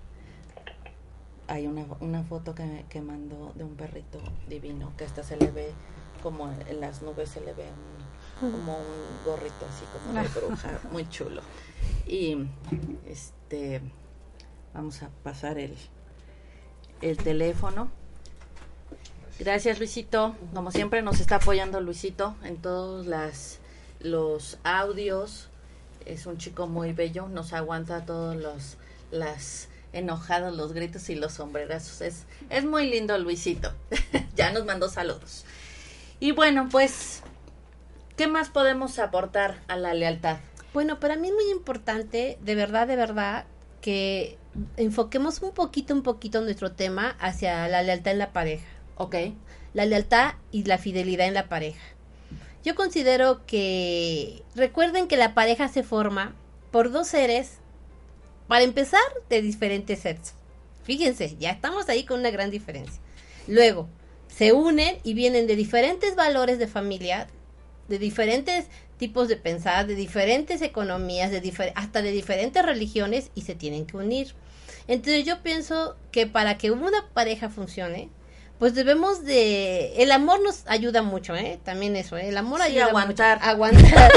Hay una, una foto que, que mandó de un perrito divino, que hasta se le ve como en las nubes se le ve un- como un gorrito así como de bruja, muy chulo. Y este vamos a pasar el, el teléfono. Gracias Luisito, como siempre nos está apoyando Luisito en todos las, los audios. Es un chico muy bello, nos aguanta todos los las enojadas, los gritos y los sombrerazos. Es, es muy lindo Luisito. ya nos mandó saludos. Y bueno, pues, ¿qué más podemos aportar a la lealtad? Bueno, para mí es muy importante, de verdad, de verdad, que enfoquemos un poquito, un poquito nuestro tema hacia la lealtad en la pareja. Ok. La lealtad y la fidelidad en la pareja. Yo considero que recuerden que la pareja se forma por dos seres, para empezar, de diferentes sexos. Fíjense, ya estamos ahí con una gran diferencia. Luego, se unen y vienen de diferentes valores de familia, de diferentes tipos de pensar, de diferentes economías, de hasta de diferentes religiones y se tienen que unir. Entonces yo pienso que para que una pareja funcione, pues debemos de el amor nos ayuda mucho eh también eso ¿eh? el amor sí, ayuda aguantar mucho. aguantar.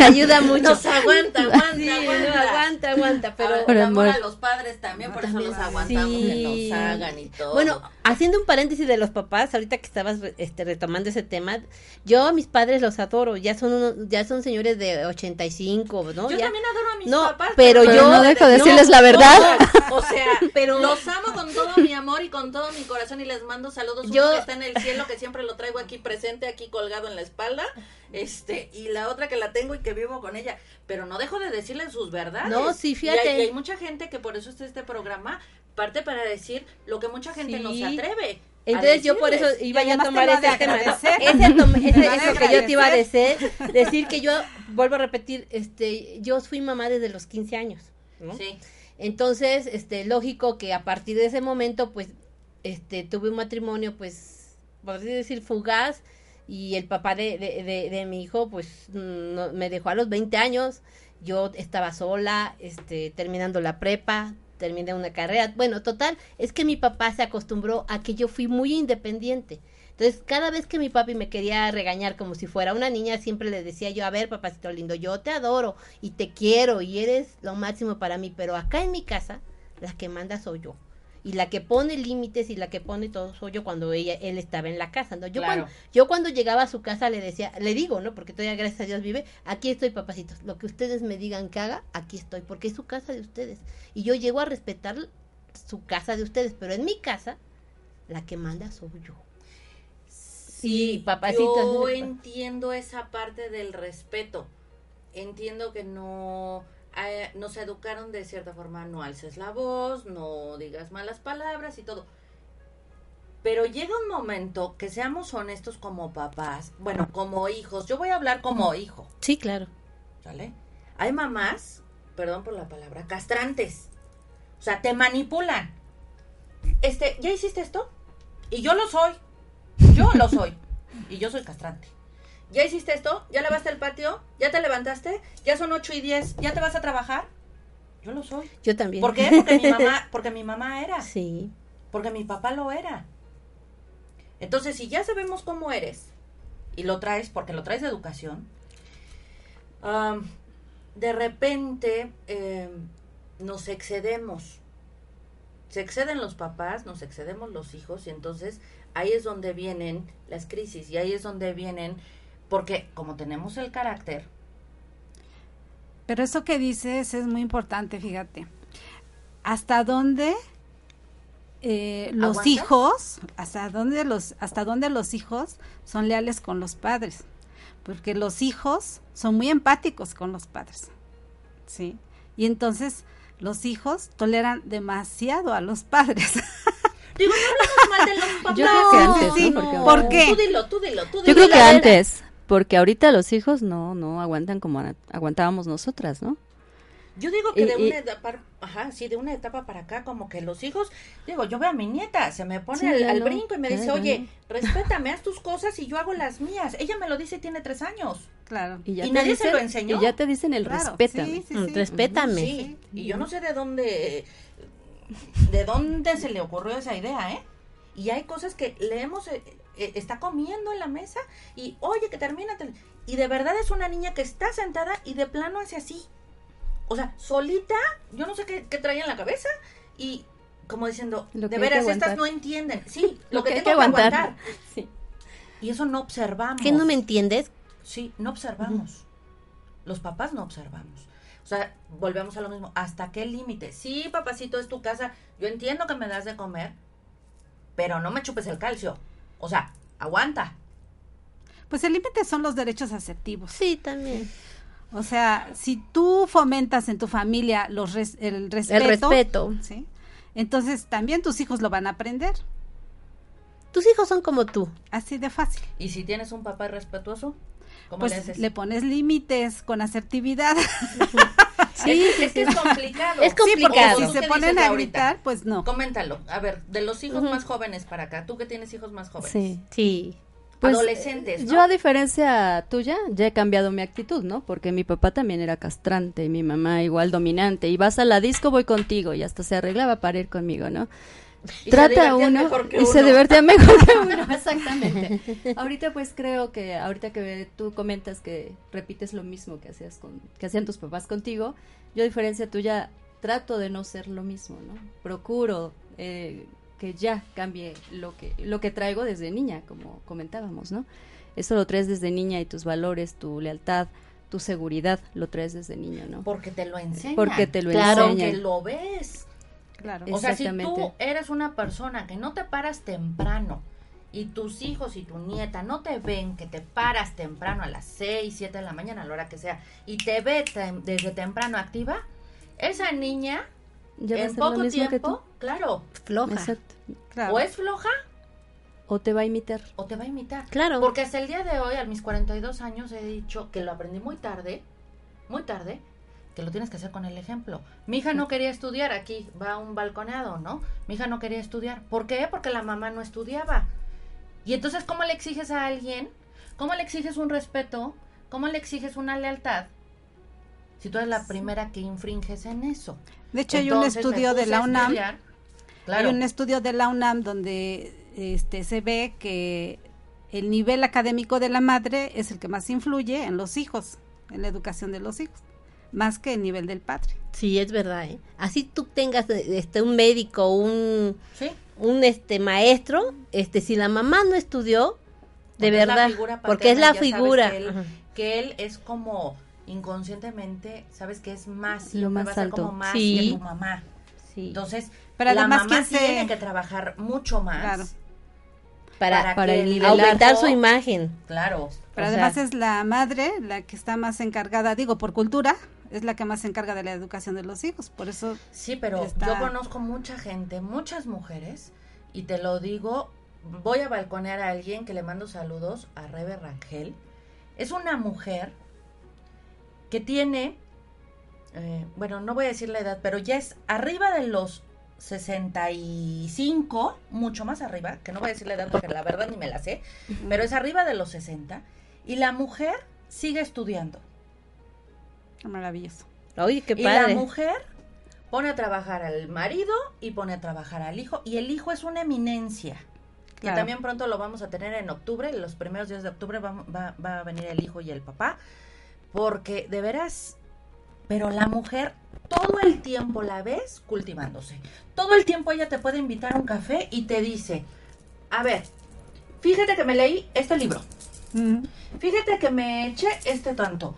Ayuda mucho nos aguanta aguanta sí, aguanta. aguanta aguanta pero el amor a los padres también por eso los aguantamos sí. que nos hagan y todo. Bueno haciendo un paréntesis de los papás ahorita que estabas este retomando ese tema yo a mis padres los adoro ya son unos, ya son señores de 85 no yo ya, también adoro a mis no, papás pero, pero yo no dejo de decirles no, la verdad. o sea pero los amo con todo mi amor y con todo mi corazón y les mando saludos yo uno que está en el cielo que siempre lo traigo aquí presente aquí colgado en la espalda este y la otra que la tengo y que vivo con ella pero no dejo de decirles sus verdades no sí fíjate y hay, y hay mucha gente que por eso está este programa parte para decir lo que mucha gente sí. no se atreve entonces yo por eso iba a tomar ese tema. Ese, ese, es lo que yo te iba a decir, decir que yo vuelvo a repetir, este, yo fui mamá desde los 15 años, ¿no? Sí. Entonces, este, lógico que a partir de ese momento, pues, este, tuve un matrimonio, pues, podría decir fugaz, y el papá de, de, mi hijo, pues, no, me dejó a los 20 años, yo estaba sola, este, terminando la prepa, terminé una carrera. Bueno, total, es que mi papá se acostumbró a que yo fui muy independiente. Entonces, cada vez que mi papi me quería regañar como si fuera una niña, siempre le decía yo, a ver, papacito lindo, yo te adoro y te quiero y eres lo máximo para mí, pero acá en mi casa, la que manda soy yo. Y la que pone límites y la que pone todo soy yo cuando ella, él estaba en la casa, ¿no? Yo, Claro. cuando, yo cuando llegaba a su casa le decía, le digo, ¿no? Porque todavía gracias a Dios vive, aquí estoy, papacitos. Lo que ustedes me digan que haga, aquí estoy, porque es su casa de ustedes. Y yo llego a respetar su casa de ustedes, pero en mi casa, la que manda soy yo. Sí, papacito. Yo entiendo esa parte del respeto. Entiendo que no eh, nos educaron de cierta forma, no alces la voz, no digas malas palabras y todo. Pero llega un momento que seamos honestos como papás, bueno, como hijos. Yo voy a hablar como hijo, Sí, claro. ¿sale? Hay mamás, perdón por la palabra, castrantes. O sea, te manipulan. Este, ¿ya hiciste esto? Y yo lo soy. Yo lo soy. Y yo soy castrante. ¿Ya hiciste esto? ¿Ya lavaste el patio? ¿Ya te levantaste? ¿Ya son 8 y 10? ¿Ya te vas a trabajar? Yo lo soy. Yo también. ¿Por qué? Porque mi mamá, porque mi mamá era. Sí. Porque mi papá lo era. Entonces, si ya sabemos cómo eres y lo traes, porque lo traes de educación, am, de repente em, nos excedemos. Se exceden los papás, nos excedemos los hijos y entonces ahí es donde vienen las crisis y ahí es donde vienen, porque como tenemos el carácter, Pero eso que dices es muy importante, fíjate. ¿Hasta dónde eh, los ¿Aguantas? hijos, hasta dónde los, hasta dónde los hijos son leales con los padres? Porque los hijos son muy empáticos con los padres, sí. Y entonces los hijos toleran demasiado a los padres. digo, no hablamos mal de los papás. Yo creo que antes, sí, ¿no? Porque ¿por qué? Tú dilo, tú dilo, tú dilo. Yo creo que antes, porque ahorita los hijos no, no aguantan como aguantábamos nosotras, ¿no? Yo digo que Y- de y- una etapa, ajá, sí, de una etapa para acá, como que los hijos, digo, yo veo a mi nieta, se me pone Sí, al, ya brinco y me ya dice, oye, respétame, haz tus cosas y yo hago las mías. Ella me lo dice y tiene tres años. claro. Y te nadie se lo enseñó. Y ya te dicen el Claro, respétame. sí, sí, Mm, sí. Respétame. Sí, y yo no sé de dónde, de dónde se le ocurrió esa idea, ¿eh? Y hay cosas que le hemos, eh, está comiendo en la mesa y, oye, que termina. te- Y de verdad es una niña que está sentada y de plano hace así. O sea, solita, yo no sé qué, qué traía en la cabeza y como diciendo, Lo de veras, estas no entienden. Sí, lo, Lo que, que hay tengo que aguantar. aguantar. Sí. Y eso no observamos. ¿Qué no me entiendes? Sí, no observamos. Los papás no observamos. O sea, volvemos a lo mismo. ¿Hasta qué límite? Sí, papacito, es tu casa. Yo entiendo que me das de comer, pero no me chupes el calcio. O sea, aguanta. Pues el límite son los derechos asertivos. Sí, también. O sea, si tú fomentas en tu familia los res- el respeto, El respeto. ¿sí? entonces también tus hijos lo van a aprender. Tus hijos son como tú. Así de fácil. ¿Y si tienes un papá irrespetuoso? ¿Cómo Pues le haces? le pones límites con asertividad. Sí, es, que- es que es complicado. Es Sí, porque complicado. si ¿Tú se ponen a ahorita? gritar, pues no. Coméntalo. A ver, de los hijos más jóvenes para acá. ¿Tú que tienes hijos más jóvenes? Sí. Sí. Pues, Adolescentes, ¿no? Yo a diferencia tuya ya he cambiado mi actitud, ¿no? Porque mi papá también era castrante y mi mamá igual dominante. Y vas a la disco, voy contigo y hasta se arreglaba para ir conmigo, ¿no? Y Trata divertían uno mejor que y se divertía mejor que uno, exactamente. Ahorita pues creo que ahorita que tú comentas que repites lo mismo que hacías con que hacían tus papás contigo, yo a diferencia tuya trato de no ser lo mismo, ¿no? Procuro eh, que ya cambie lo que lo que traigo desde niña, como comentábamos, ¿no? Eso lo traes desde niña y tus valores, tu lealtad, tu seguridad lo traes desde niño, ¿no? Porque te lo enseñan. Porque te lo Claro. Lo ves. Claro. O sea, si tú eres una persona que no te paras temprano y tus hijos y tu nieta no te ven que te paras temprano a las 6, 7 de la mañana, a la hora que sea, y te ve tem- desde temprano activa, esa niña Ya en poco tiempo, claro, Floja. Exacto. claro. o es floja O te va a imitar. o te va a imitar. Claro. Porque hasta el día de hoy, a mis 42 años, he dicho que lo aprendí muy tarde, muy tarde, que lo tienes que hacer con el ejemplo. Mi hija no quería estudiar, aquí va un balconeado, ¿no? Mi hija no quería estudiar. ¿Por qué? Porque la mamá no estudiaba. Y entonces, ¿cómo le exiges a alguien? ¿Cómo le exiges un respeto? ¿Cómo le exiges una lealtad? Si tú eres la primera que infringes en eso. De hecho, hay un estudio de la UNAM. estudiar. Claro. Hay un estudio de la UNAM donde este se ve que el nivel académico de la madre es el que más influye en los hijos, en la educación de los hijos, más que el nivel del padre. Sí, es verdad, ¿eh? Así tú tengas eh, este un médico, un Sí. un este maestro, este si la mamá no estudió, de Porque es la verdad, porque es la figura. Que él, que es como inconscientemente, sabes que es más, Lo más va a ser alto. como más Sí. que tu mamá. Sí. Entonces, Pero la además, mamá ¿quién se- tiene que trabajar mucho más. Claro. para, para que el nivelar. aumentar su imagen. Claro. Pero O además sea- es la madre la que está más encargada, digo, por cultura, es la que más se encarga de la educación de los hijos. Por eso, Sí, pero Está- yo conozco mucha gente, muchas mujeres, y te lo digo, voy a balconear a alguien que le mando saludos a Rebe Rangel. Es una mujer que tiene, eh, bueno, no voy a decir la edad, pero ya es arriba de los 65, mucho más arriba, que no voy a decir la edad porque la verdad ni me la sé, pero es arriba de los 60, y la mujer sigue estudiando. Maravilloso. Oye, qué Y padre. la mujer pone a trabajar al marido y pone a trabajar al hijo. Y el hijo es una eminencia. Que Claro. también pronto lo vamos a tener en octubre. Los primeros días de octubre va, va- va a venir el hijo y el papá. Porque de veras, pero la mujer todo el tiempo la ves cultivándose. Todo el tiempo ella te puede invitar a un café y te dice, a ver, fíjate que me leí este libro. Fíjate que me eché este tanto.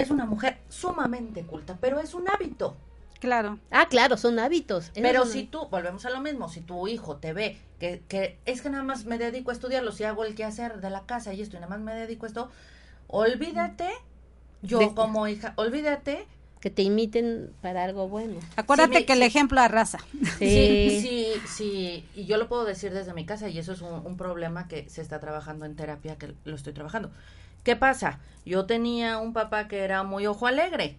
Es una mujer sumamente culta, pero es un hábito. Claro. Ah, claro, son hábitos. Pero son- si tú, volvemos a lo mismo, si tu hijo te ve que, que es que nada más me dedico a estudiarlo, si hago el quehacer de la casa y esto y nada más me dedico a esto, olvídate, yo De- como hija, olvídate que te imiten para algo bueno. Acuérdate Sí, mi- que el sí. ejemplo arrasa. Sí, sí, sí, y yo lo puedo decir desde mi casa y eso es un, un problema que se está trabajando en terapia, que lo estoy trabajando. ¿Qué pasa? Yo tenía un papá que era muy ojo alegre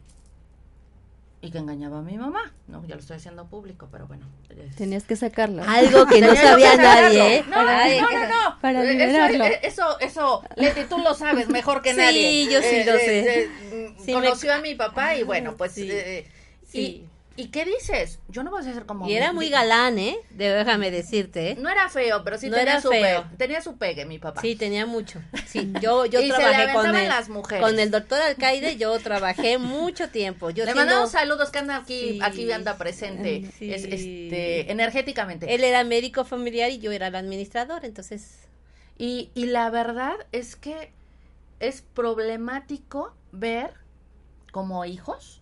y que engañaba a mi mamá, ¿no? Ya lo estoy haciendo público, pero bueno. es- Tenías que sacarla. Algo que no sabía que sacarlo. nadie, ¿eh? No, no, no, no. Para Eh, liberarlo. Eso, eh, eso, eso, Leti, tú lo sabes mejor que Sí, nadie. yo sí lo sé. eh, Sí, conoció a mi papá y bueno, pues... Sí. eh, Sí. y, ¿Y qué dices? Yo no voy a ser como... Y era muy galán, ¿eh? Déjame decirte, ¿eh? No era feo, pero sí No tenía era su feo. pegue. Tenía su pegue, mi papá. Sí, tenía mucho. Sí, yo, yo Y se le trabajé con aventaban el, las mujeres. con el doctor alcaide, yo trabajé mucho tiempo. Yo Le siendo- mandamos saludos que anda aquí, Sí. aquí anda presente, Sí. es, este, energéticamente. Él era médico familiar y yo era el administrador, entonces... Y, y la verdad es que es problemático ver como hijos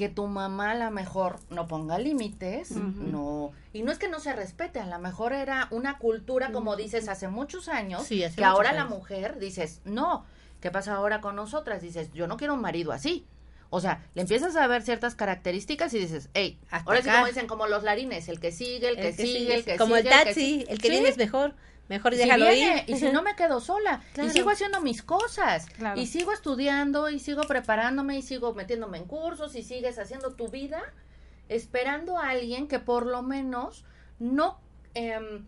que tu mamá a lo mejor no ponga límites, no, y no es que no se respete, a lo mejor era una cultura, como dices, hace muchos años, Sí, hace que muchos ahora la mujer dices, no, ¿qué pasa ahora con nosotras? Dices, yo no quiero un marido así. O sea, le empiezas a ver ciertas características y dices, hey, Hasta ahora sí acá. como dicen, como los larines, el que sigue, el, que, sigue, el que como sigue, el que taxi, sigue. el que Sí, viene es mejor, mejor si déjalo viene, ir. Y si no me quedo sola. Claro. Y sigo haciendo mis cosas. Claro. Y sigo estudiando y sigo preparándome y sigo metiéndome en cursos y sigues haciendo tu vida esperando a alguien que por lo menos no... em,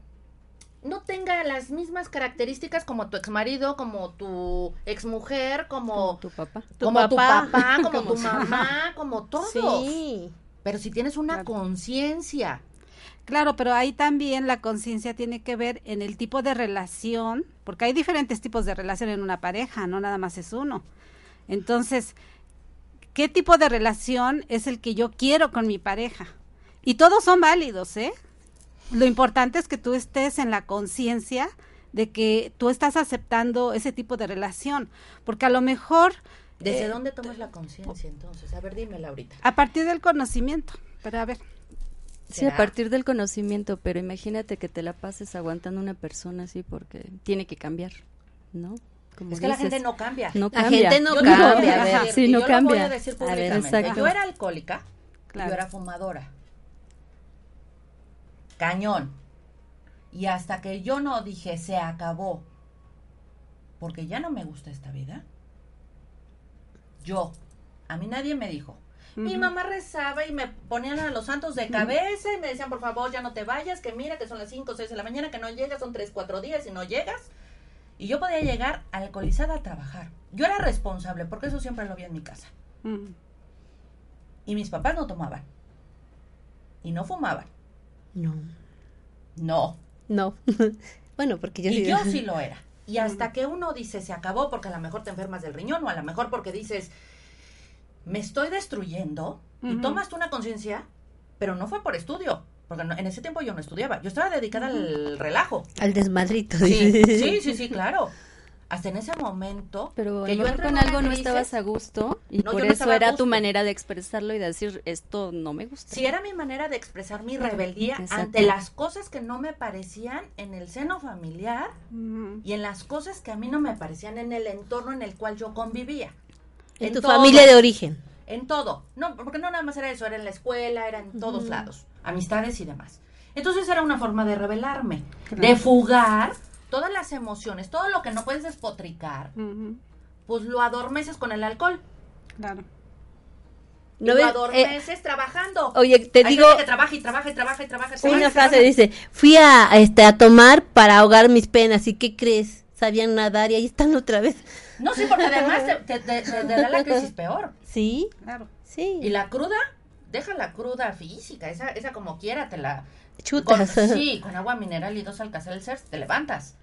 no tenga las mismas características como tu exmarido, como tu exmujer, como, Como tu papá. Como tu papá. papá, como, Como tu mamá, como todos. Sí. Pero si tienes una Claro. conciencia, Claro, pero ahí también la conciencia tiene que ver en el tipo de relación, porque hay diferentes tipos de relación en una pareja, no nada más es uno. Entonces, ¿qué tipo de relación es el que yo quiero con mi pareja? Y todos son válidos, ¿eh? Lo importante es que tú estés en la conciencia de que tú estás aceptando ese tipo de relación, porque a lo mejor ¿desde eh, dónde tomas la conciencia entonces? A ver, dímela ahorita. a partir del conocimiento, pero a ver, Sí, a partir del conocimiento, pero imagínate que te la pases aguantando una persona así porque tiene que cambiar, ¿no? Como Es que la gente no cambia. no La cambia. gente no Yo a cambia, a decir, ver. Sí, no yo lo voy cambia. a decir A ver, públicamente. Yo era alcohólica y Claro. yo era fumadora. Cañón. Y hasta que yo no dije, se acabó, porque ya no me gusta esta vida. Yo, a mí nadie me dijo. Mi mamá rezaba y me ponían a los santos de cabeza y me decían, por favor, ya no te vayas, que mira que son las 5 o 6 de la mañana, que no llegas, son 3, 4 días y no llegas. Y yo podía llegar alcoholizada a trabajar. Yo era responsable, porque eso siempre lo vi en mi casa. Y mis papás no tomaban. Y no fumaban. No. No. No. bueno, porque yo Y sí. yo sí lo era. Y hasta que uno dice, se acabó porque a lo mejor te enfermas del riñón o a lo mejor porque dices, me estoy destruyendo y tomas tú una conciencia, pero no fue por estudio. Porque no- en ese tiempo yo no estudiaba. Yo estaba dedicada al relajo. Al desmadrito. Sí, sí, sí, sí, claro. Hasta en ese momento Pero que yo entré con en algo no estabas a gusto y No, por eso era tu manera de expresarlo y de decir esto no me gusta. Si era mi manera de expresar mi rebeldía Exacto. ante las cosas que no me parecían en el seno familiar y en las cosas que a mí no me parecían en el entorno en el cual yo convivía. En tu todo, familia de origen. En todo. No, porque no nada más era eso, era en la escuela, era en todos lados. Amistades y demás. Entonces era una forma de rebelarme, de fugar todas las emociones, todo lo que no puedes despotricar, ujú, pues lo adormeces con el alcohol. claro. Y No lo ves- adormeces trabajando. Oye, te Hay digo, gente que trabaja y trabaja y trabaja y trabaja. y trabaja una y frase trabaja. dice, fui a, este, a tomar para ahogar mis penas. ¿Y qué crees? Sabían nadar y ahí están otra vez. No, sí, porque además te, te- te- te da la crisis peor. Sí, Claro. sí. Y la cruda, deja la cruda física, esa, esa como quiera, te la... Con, Chutas. sí, con agua mineral y dos alcacelcers te levantas.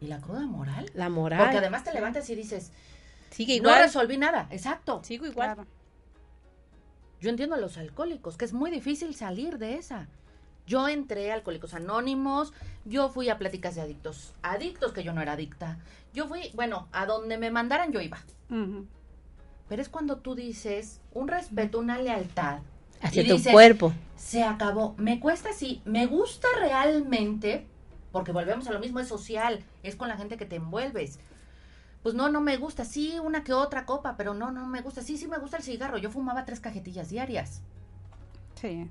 ¿Y la cruda moral? La moral. Porque además te levantas y dices, Sigue no resolví nada. Exacto. Sigo igual. Claro. Yo entiendo a los alcohólicos, que es muy difícil salir de esa. Yo entré a Alcohólicos Anónimos, yo fui a pláticas de adictos, adictos que yo no era adicta. Yo fui, bueno, a donde me mandaran yo iba. Pero es cuando tú dices un respeto, una lealtad. Hacia y tu dices, cuerpo. Se acabó. Me cuesta sí, me gusta realmente, porque volvemos a lo mismo, es social, es con la gente que te envuelves. Pues no, no me gusta, sí, una que otra copa, pero no, no me gusta, sí, sí me gusta el cigarro. Yo fumaba tres cajetillas diarias. Sí.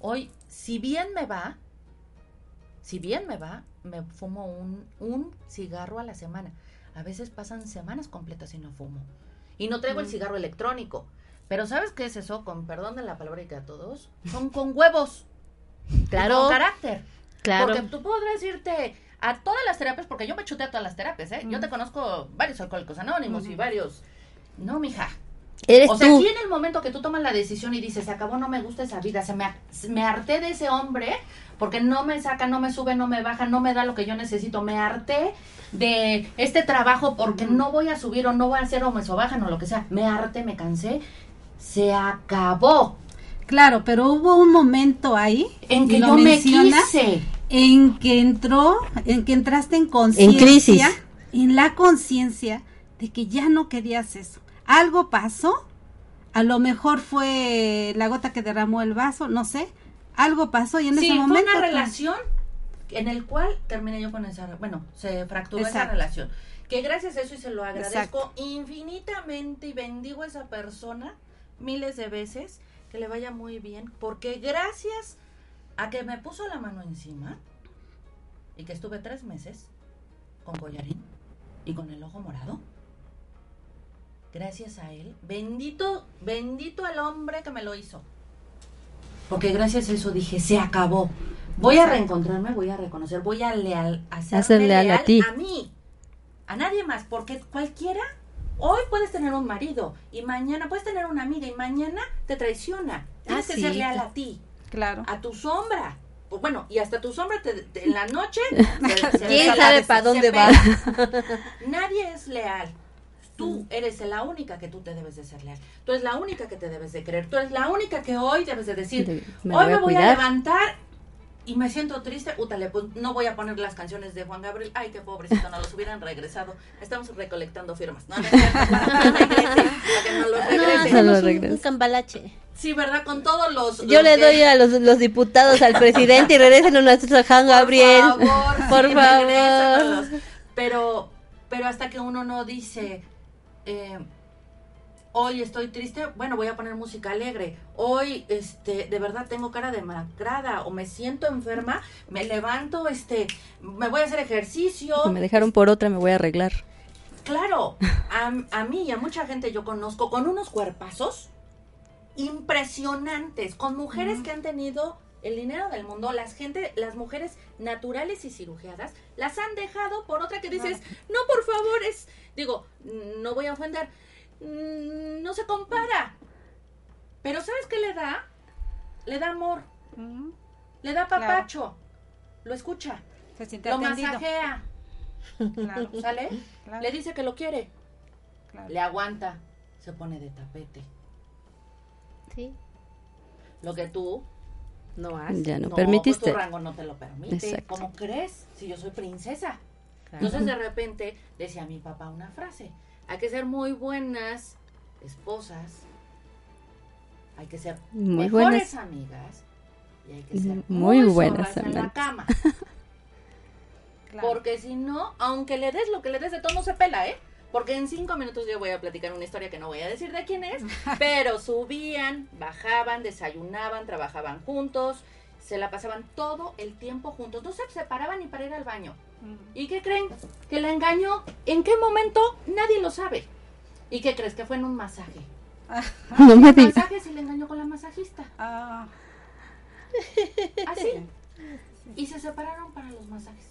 Hoy, si bien me va, si bien me va, me fumo un, un cigarro a la semana. A veces pasan semanas completas y no fumo. Y no traigo el cigarro electrónico. Pero ¿sabes qué es eso? Con perdón de la palabra y que a todos. Son con huevos. y Claro. Con carácter. Claro. Porque tú podrás irte a todas las terapias, porque yo me chuté a todas las terapias, ¿eh? Yo te conozco varios alcohólicos anónimos y varios... No, mija. Eres O sea, tú. aquí en el momento que tú tomas la decisión y dices, se acabó, no me gusta esa vida, se me, me harté de ese hombre, porque no me saca, no me sube, no me baja, no me da lo que yo necesito, me harté de este trabajo porque no voy a subir o no voy a hacer o me sobajan o lo que sea, me harté, me cansé, se acabó. Claro, pero hubo un momento ahí En que lo yo me mencionas, quise. en que entró, en que entraste en conciencia, crisis. en la conciencia de que ya no querías eso. Algo pasó, a lo mejor fue la gota que derramó el vaso, no sé, algo pasó y en sí, ese momento... fue una pues, relación en el cual terminé yo con esa, bueno, se fracturó esa relación. Que gracias a eso y se lo agradezco Exacto. infinitamente y bendigo a esa persona miles de veces, que le vaya muy bien, porque gracias a que me puso la mano encima y que estuve tres meses con collarín y con el ojo morado, gracias a él, bendito, bendito el hombre que me lo hizo. Porque gracias a eso dije, se acabó. Voy a reencontrarme, voy a reconocer, voy a leal, a A ser serme leal a ti. a mí, a nadie más, porque cualquiera, hoy puedes tener un marido y mañana puedes tener una amiga y mañana te traiciona. Tienes Ah, que ser sí. leal a ti, Claro. a tu sombra. Pues Bueno, y hasta tu sombra te- te- en la noche. se- se- ¿Quién sabe para dónde va? Nadie es leal. Tú eres la única que tú te debes de ser leal. Tú eres la única que te debes de creer. Tú eres la única que hoy debes de decir, me hoy voy me a voy a cuidar". levantar y me siento triste. Útale, pues no voy a poner las canciones de Juan Gabriel. Ay, qué pobrecito, no los hubieran regresado. Estamos recolectando firmas. No, no no los No, un, cambalache. Sí, ¿verdad? Con todos los... Yo los le que- doy a los, los diputados al presidente y regresen a nuestro Juan Gabriel. Por favor, Por sí, favor. Pero, pero hasta que uno no dice, eh, hoy estoy triste, bueno, voy a poner música alegre. Hoy, este, de verdad tengo cara demacrada o me siento enferma, me levanto, este, me voy a hacer ejercicio. Me dejaron por otra, me voy a arreglar. Claro, a, a mí y a mucha gente yo conozco con unos cuerpazos impresionantes, con mujeres que han tenido el dinero del mundo, las gente, las mujeres naturales y cirugiadas, las han dejado por otra que dices, no, por favor, es, digo, no voy a ofender, mm, no se compara. Pero ¿sabes qué le da? Le da amor, le da Claro. papacho, lo escucha, Se siente lo atendido. masajea, Claro, ¿sale? claro, Le dice que lo quiere. claro. le aguanta, se pone de tapete. Sí, Lo que tú no hace. Ya no, no, permitiste. pues tu rango no te lo permite. Exacto. ¿Cómo crees? Si yo soy princesa. Entonces de repente decía mi papá una frase. Hay que ser muy buenas esposas. Hay que ser Muy mejores buenas. amigas. Y hay que ser Muy muy, buenas en la cama. claro. Porque si no, aunque le des lo que le des de todo, no se pela, ¿eh? Porque en cinco minutos yo voy a platicar una historia que no voy a decir de quién es, pero subían, bajaban, desayunaban, trabajaban juntos, se la pasaban todo el tiempo juntos, no se separaban ni para ir al baño. ¿Y qué creen? ¿Que la engañó? ¿En qué momento? Nadie lo sabe. ¿Y qué crees? Que fue en un masaje. No me digas. masajes y le engañó con la masajista. Ah, Así. Y se separaron para los masajes.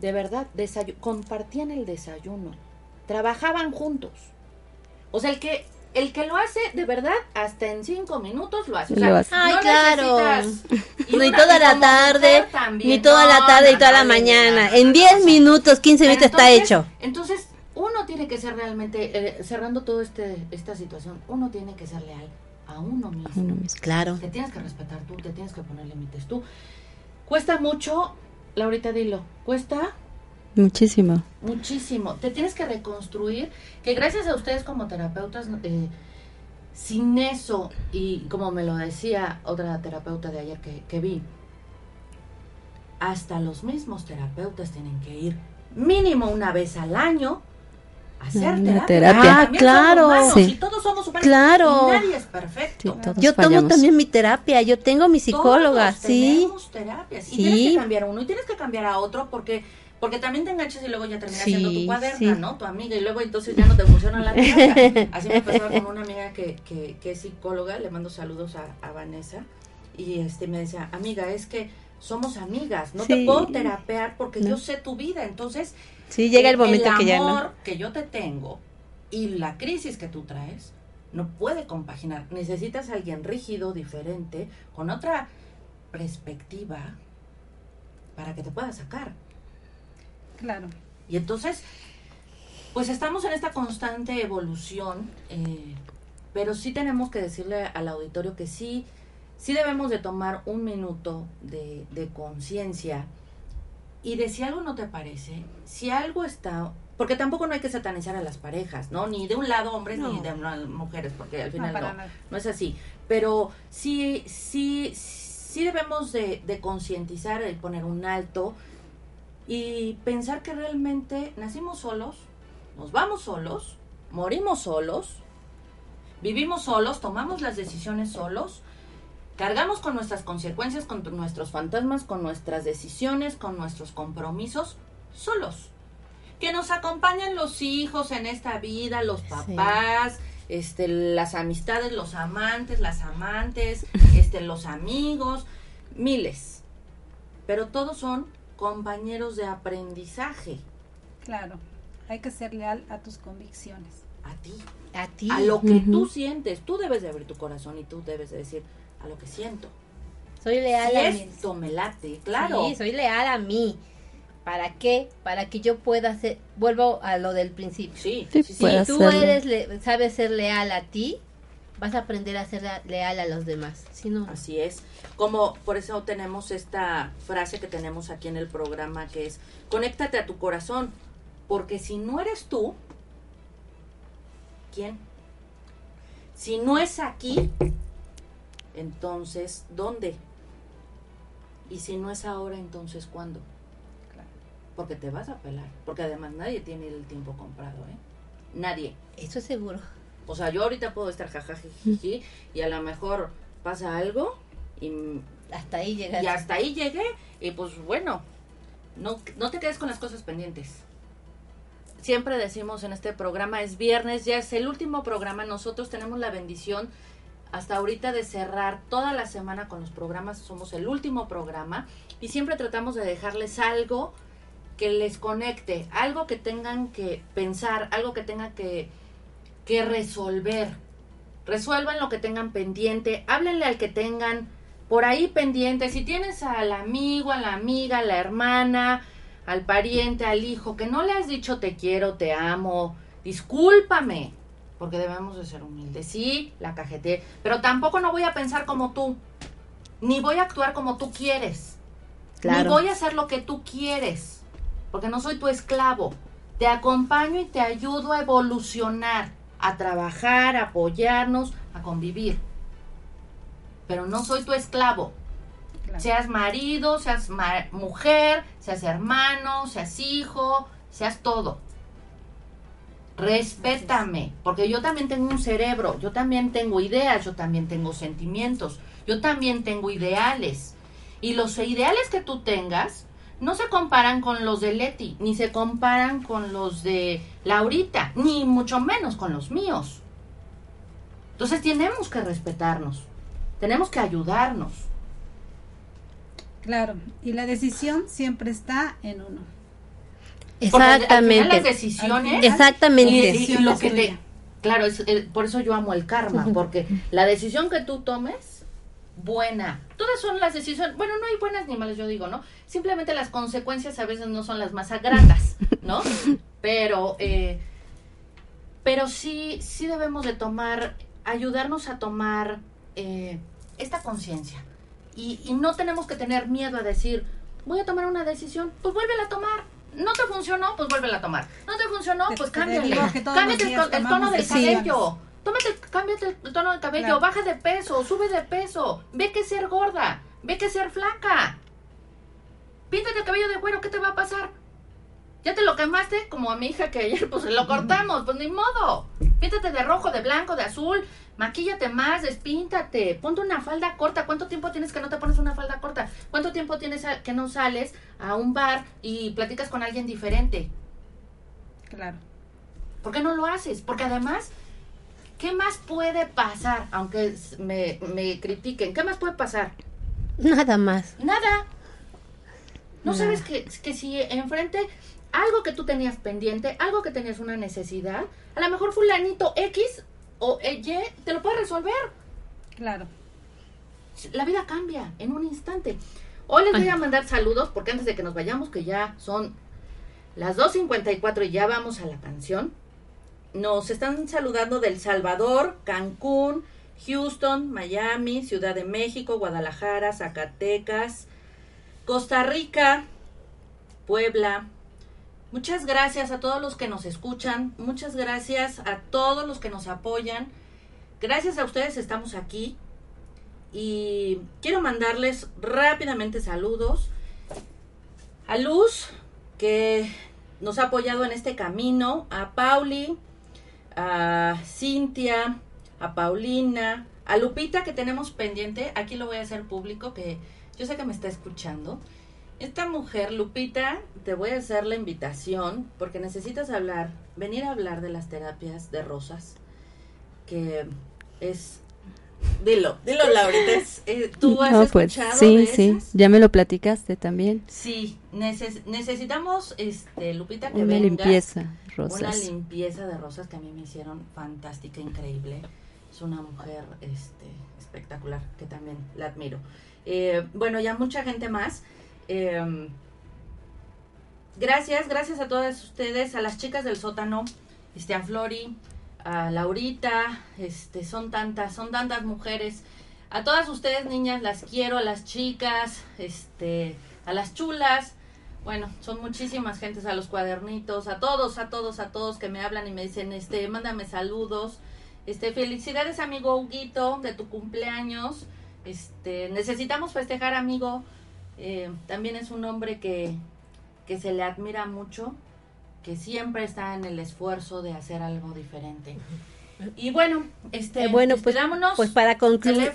De verdad, desayu- compartían el desayuno. Trabajaban juntos. O sea, el que, el que lo hace, de verdad, hasta en cinco minutos lo hace. O sea, Lo hace. Ay, no claro. Ni una- toda la tarde, también. ni toda No, la tarde y toda no, la no, mañana. En no, 10 no, no. minutos, 15 minutos está hecho. Entonces, uno tiene que ser realmente, eh, cerrando toda este, esta situación, uno tiene que ser leal a uno mismo. Uno mismo. Claro. Te tienes que respetar tú, te tienes que poner límites tú. Cuesta mucho, Laurita, dilo, cuesta Muchísimo. muchísimo. Te tienes que reconstruir, que gracias a ustedes como terapeutas, eh, sin eso, y como me lo decía otra terapeuta de ayer que, que vi, hasta los mismos terapeutas tienen que ir mínimo una vez al año a hacer Una terapia. terapia. Ah, también claro. humanos, Sí. y todos somos humanos. Claro. Y nadie es perfecto. Sí, todos Yo tomo fallamos. también mi terapia, yo tengo mi psicóloga, Todos sí. tenemos terapias y Sí. tienes que cambiar a uno y tienes que cambiar a otro porque porque también te enganchas y luego ya terminas Sí, siendo tu cuaderna, sí. ¿no? Tu amiga y luego entonces ya no te funciona la terapia. Así me pasaba con una amiga que, que, que es psicóloga, le mando saludos a, a Vanessa y este me decía, amiga, es que somos amigas, no te puedo terapear porque No. yo sé tu vida, entonces Sí, llega el el momento que ya amor no. que yo te tengo y la crisis que tú traes no puede compaginar. Necesitas a alguien rígido, diferente, con otra perspectiva para que te pueda sacar. Claro. Y entonces, pues estamos en esta constante evolución, eh, pero sí tenemos que decirle al auditorio que sí, sí debemos de tomar un minuto de, de conciencia y de si algo no te parece, si algo está porque tampoco no hay que satanizar a las parejas, ¿no? Ni de un lado hombres No. ni de una- mujeres, porque al final no, es así. Pero sí, sí, sí debemos de, de concientizar, el poner un alto y pensar que realmente nacimos solos, nos vamos solos, morimos solos, vivimos solos, tomamos las decisiones solos, cargamos con nuestras consecuencias, con nuestros fantasmas, con nuestras decisiones, con nuestros compromisos, solos. Que nos acompañan los hijos en esta vida, los papás, este, las amistades, los amantes, las amantes, este, los amigos, miles. Pero todos son compañeros de aprendizaje Claro, hay que ser leal a tus convicciones. a ti, A ti. a lo que tú sientes. Tú debes de abrir tu corazón y tú debes de decir a lo que siento. Soy leal Si a mí. esto me late, claro. Sí, soy leal a mí. ¿Para qué? Para que yo pueda hacer, vuelvo a lo del principio. Sí, Sí, sí, Si tú eres le- sabes ser leal a ti, vas a aprender a ser lea- leal a los demás. Si no, Así es. Como por eso tenemos esta frase que tenemos aquí en el programa que es conéctate a tu corazón, porque si no eres tú, ¿quién? Si no es aquí, entonces ¿dónde? Y si no es ahora, entonces ¿cuándo? Claro. Porque te vas a pelar, porque además nadie tiene el tiempo comprado, ¿eh? Nadie. eso es seguro. O sea, yo ahorita puedo estar jajajiji y a lo mejor pasa algo y, Hasta ahí llegas. y hasta ahí llegué y pues bueno, no, no te quedes con las cosas pendientes. Siempre decimos en este programa, es viernes, ya es el último programa, nosotros tenemos la bendición hasta ahorita de cerrar toda la semana con los programas, somos el último programa y siempre tratamos de dejarles algo que les conecte, algo que tengan que pensar, algo que tengan que, que resolver. Resuelvan lo que tengan pendiente, háblenle al que tengan por ahí pendiente. Si tienes al amigo, a la amiga, a la hermana, al pariente, al hijo, que no le has dicho te quiero, te amo, discúlpame, porque debemos de ser humildes. Sí, la cajeté, pero tampoco no voy a pensar como tú, ni voy a actuar como tú quieres, ni voy a hacer lo que tú quieres, porque no soy tu esclavo. Te acompaño y te ayudo a evolucionar, a trabajar, a apoyarnos, a convivir. Pero no soy tu esclavo. Claro. Seas marido, seas ma- mujer, seas hermano, seas hijo, seas todo. Respétame, porque yo también tengo un cerebro, yo también tengo ideas, yo también tengo sentimientos, yo también tengo ideales. Y los ideales que tú tengas no se comparan con los de Leti, ni se comparan con los de Laurita, ni mucho menos con los míos. Entonces tenemos que respetarnos, tenemos que ayudarnos. Claro, y la decisión siempre está en uno. Porque al- final Exactamente. las decisiones Exactamente. y, y lo que te claro es, eh, por eso yo amo el karma porque la decisión que tú tomes buena todas son las decisiones bueno no hay buenas ni malas yo digo no simplemente las consecuencias a veces no son las más gratas no pero eh, pero sí sí debemos de tomar ayudarnos a tomar eh, esta conciencia y, y no tenemos que tener miedo a decir voy a tomar una decisión pues vuélvela a tomar no te funcionó, pues vuélvela a tomar. No te funcionó, pues cámbiale. Cámbiate el, el tono del cabello. Tómate, cámbiate el tono del cabello, Claro. baja de peso, sube de peso. Ve que ser gorda, ve que ser flaca. Píntate el cabello de güero, ¿qué te va a pasar? ¿Ya te lo quemaste? Como a mi hija que ayer, pues lo cortamos, pues ni modo. Píntate de rojo, de blanco, de azul, maquíllate más, despíntate, ponte una falda corta. ¿Cuánto tiempo tienes que no te pones una falda corta? ¿Cuánto tiempo tienes que no sales a un bar y platicas con alguien diferente? Claro. ¿Por qué no lo haces? Porque además, ¿qué más puede pasar? Aunque me, me critiquen, ¿qué más puede pasar? Nada más. Nada. ¿No Nada. sabes que, que si enfrente algo que tú tenías pendiente, algo que tenías una necesidad, a lo mejor fulanito X o Y te lo puede resolver? Claro. La vida cambia en un instante. Hoy les voy a mandar saludos porque antes de que nos vayamos, que ya son las 2.54 y ya vamos a la canción, nos están saludando del Salvador, Cancún, Houston, Miami, Ciudad de México, Guadalajara, Zacatecas, Costa Rica, Puebla, Muchas gracias a todos los que nos escuchan, muchas gracias a todos los que nos apoyan. Gracias a ustedes estamos aquí. Y quiero mandarles rápidamente saludos a Luz, que nos ha apoyado en este camino, a Pauli, a Cintia, a Paulina, a Lupita que tenemos pendiente, aquí lo voy a hacer público, que yo sé que me está escuchando. Esta mujer, Lupita, te voy a hacer la invitación porque necesitas hablar, venir a hablar de las terapias de rosas, que es... Dilo, dilo Laurita, eh, ¿tú has pues, escuchado sí, sí, ya me lo platicaste también. Sí, necesitamos, este, Lupita, que una limpieza, rosas. Una limpieza de rosas que a mí me hicieron fantástica, increíble. Es una mujer, este, espectacular, que también la admiro. Eh, bueno, ya mucha gente más. Em, gracias, gracias a todas ustedes, a las chicas del sótano, este, a Flori, a Laurita, este, son tantas, son tantas mujeres. A todas ustedes, niñas, las quiero, a las chicas, este, a las chulas. Bueno, son muchísimas gentes, a los cuadernitos, a todos, a todos, a todos que me hablan y me dicen, este, mándame saludos. Este, felicidades, amigo Huguito, de tu cumpleaños. Este, necesitamos festejar, amigo. Eh, también es un hombre que, que se le admira mucho, que siempre está en el esfuerzo de hacer algo diferente. Y bueno, este, eh, bueno, pues, pues para concluir,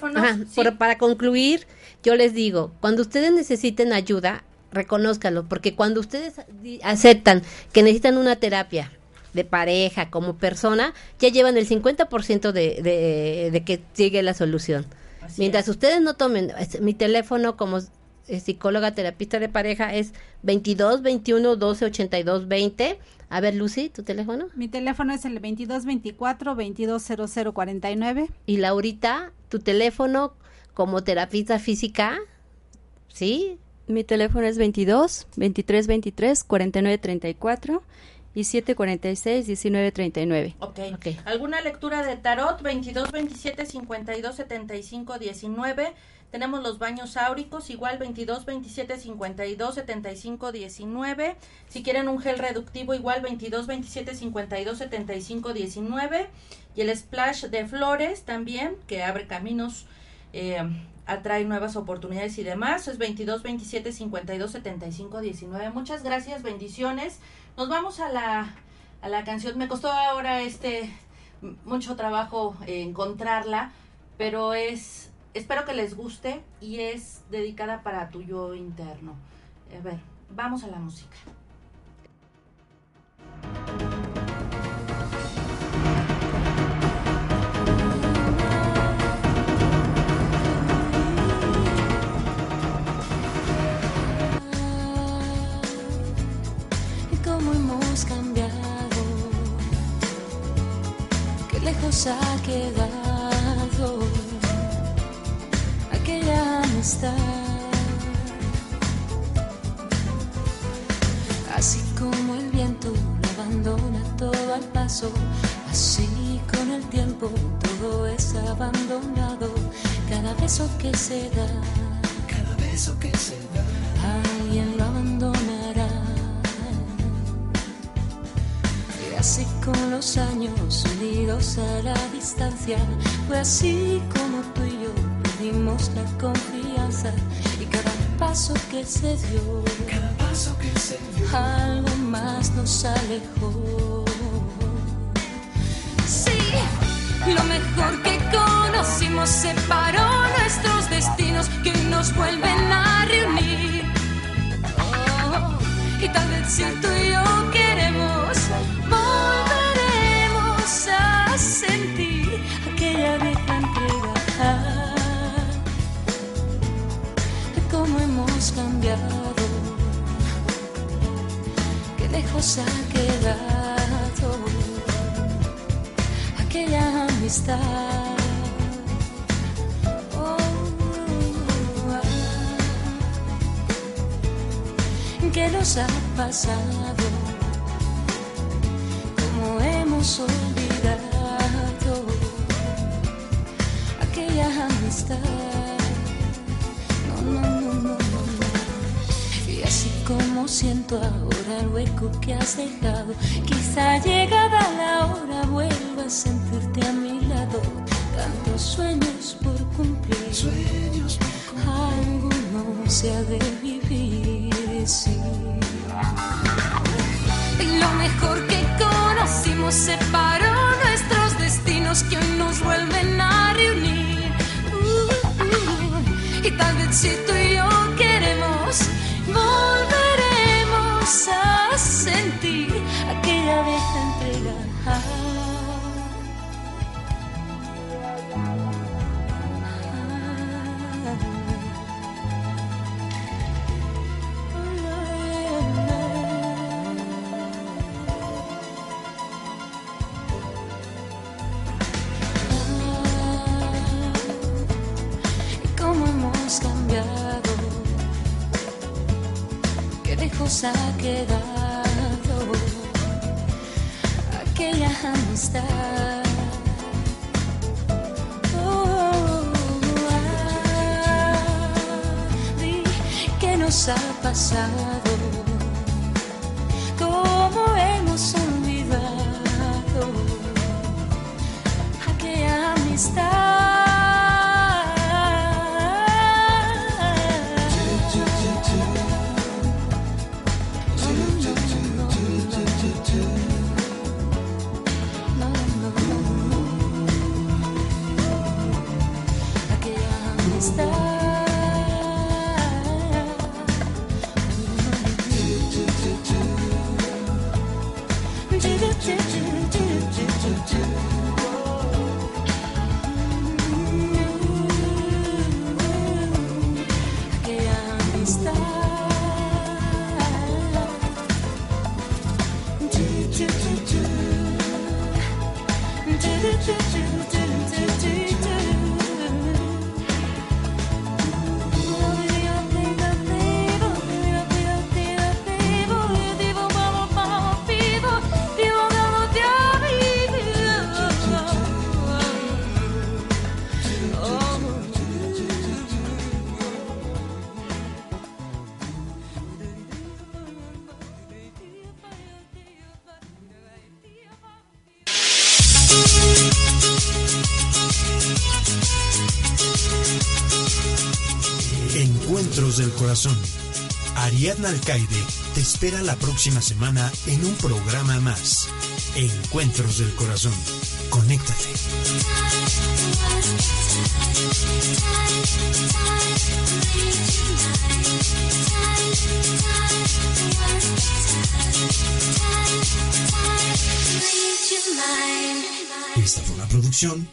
para concluir, yo les digo, cuando ustedes necesiten ayuda, reconózcalo, porque cuando ustedes aceptan que necesitan una terapia de pareja, como persona, ya llevan el 50% de, de, de que llegue la solución. Mientras ustedes no tomen mi teléfono como psicóloga terapista de pareja es 22 21 12 82 20. A ver, Lucy, ¿tu teléfono? Mi teléfono es el 22 24 22 00 49. Y Laurita, tu teléfono como terapista física, ¿sí? Mi teléfono es 22 23 23 49 34 y 746 1939. Ok. okay. ¿Alguna lectura de tarot? 22 27 52 75 19. Tenemos los baños áuricos, igual 22, 27, 52, 75, 19. Si quieren un gel reductivo, igual 22, 27, 52, 75, 19. Y el splash de flores también, que abre caminos, eh, atrae nuevas oportunidades y demás. Es 22, 27, 52, 75, 19. Muchas gracias, bendiciones. Nos vamos a la, a la canción. Me costó ahora este mucho trabajo encontrarla, pero es Espero que les guste y es dedicada para tu yo interno. A ver, vamos a la música. Cambiado, qué lejos ha quedado Así como el viento abandona todo al paso, así con el tiempo todo es abandonado. Cada beso que se da, cada beso que se da, alguien lo abandonará. Así con los años unidos a la distancia, fue así como tú y yo perdimos la confianza y cada paso que se dio, cada paso que se dio, algo más nos alejó. Sí, lo mejor que conocimos separó nuestros destinos que nos vuelven a Oh, ¿Qué nos ha pasado? ¿Cómo hemos olvidado aquella amistad? No, no, no, no, no. Y así como siento ahora el hueco que has dejado, quizá llega. nos ha pasado. Ariadna Alcaide te espera la próxima semana en un programa más. Encuentros del Corazón. Conéctate. Esta fue una producción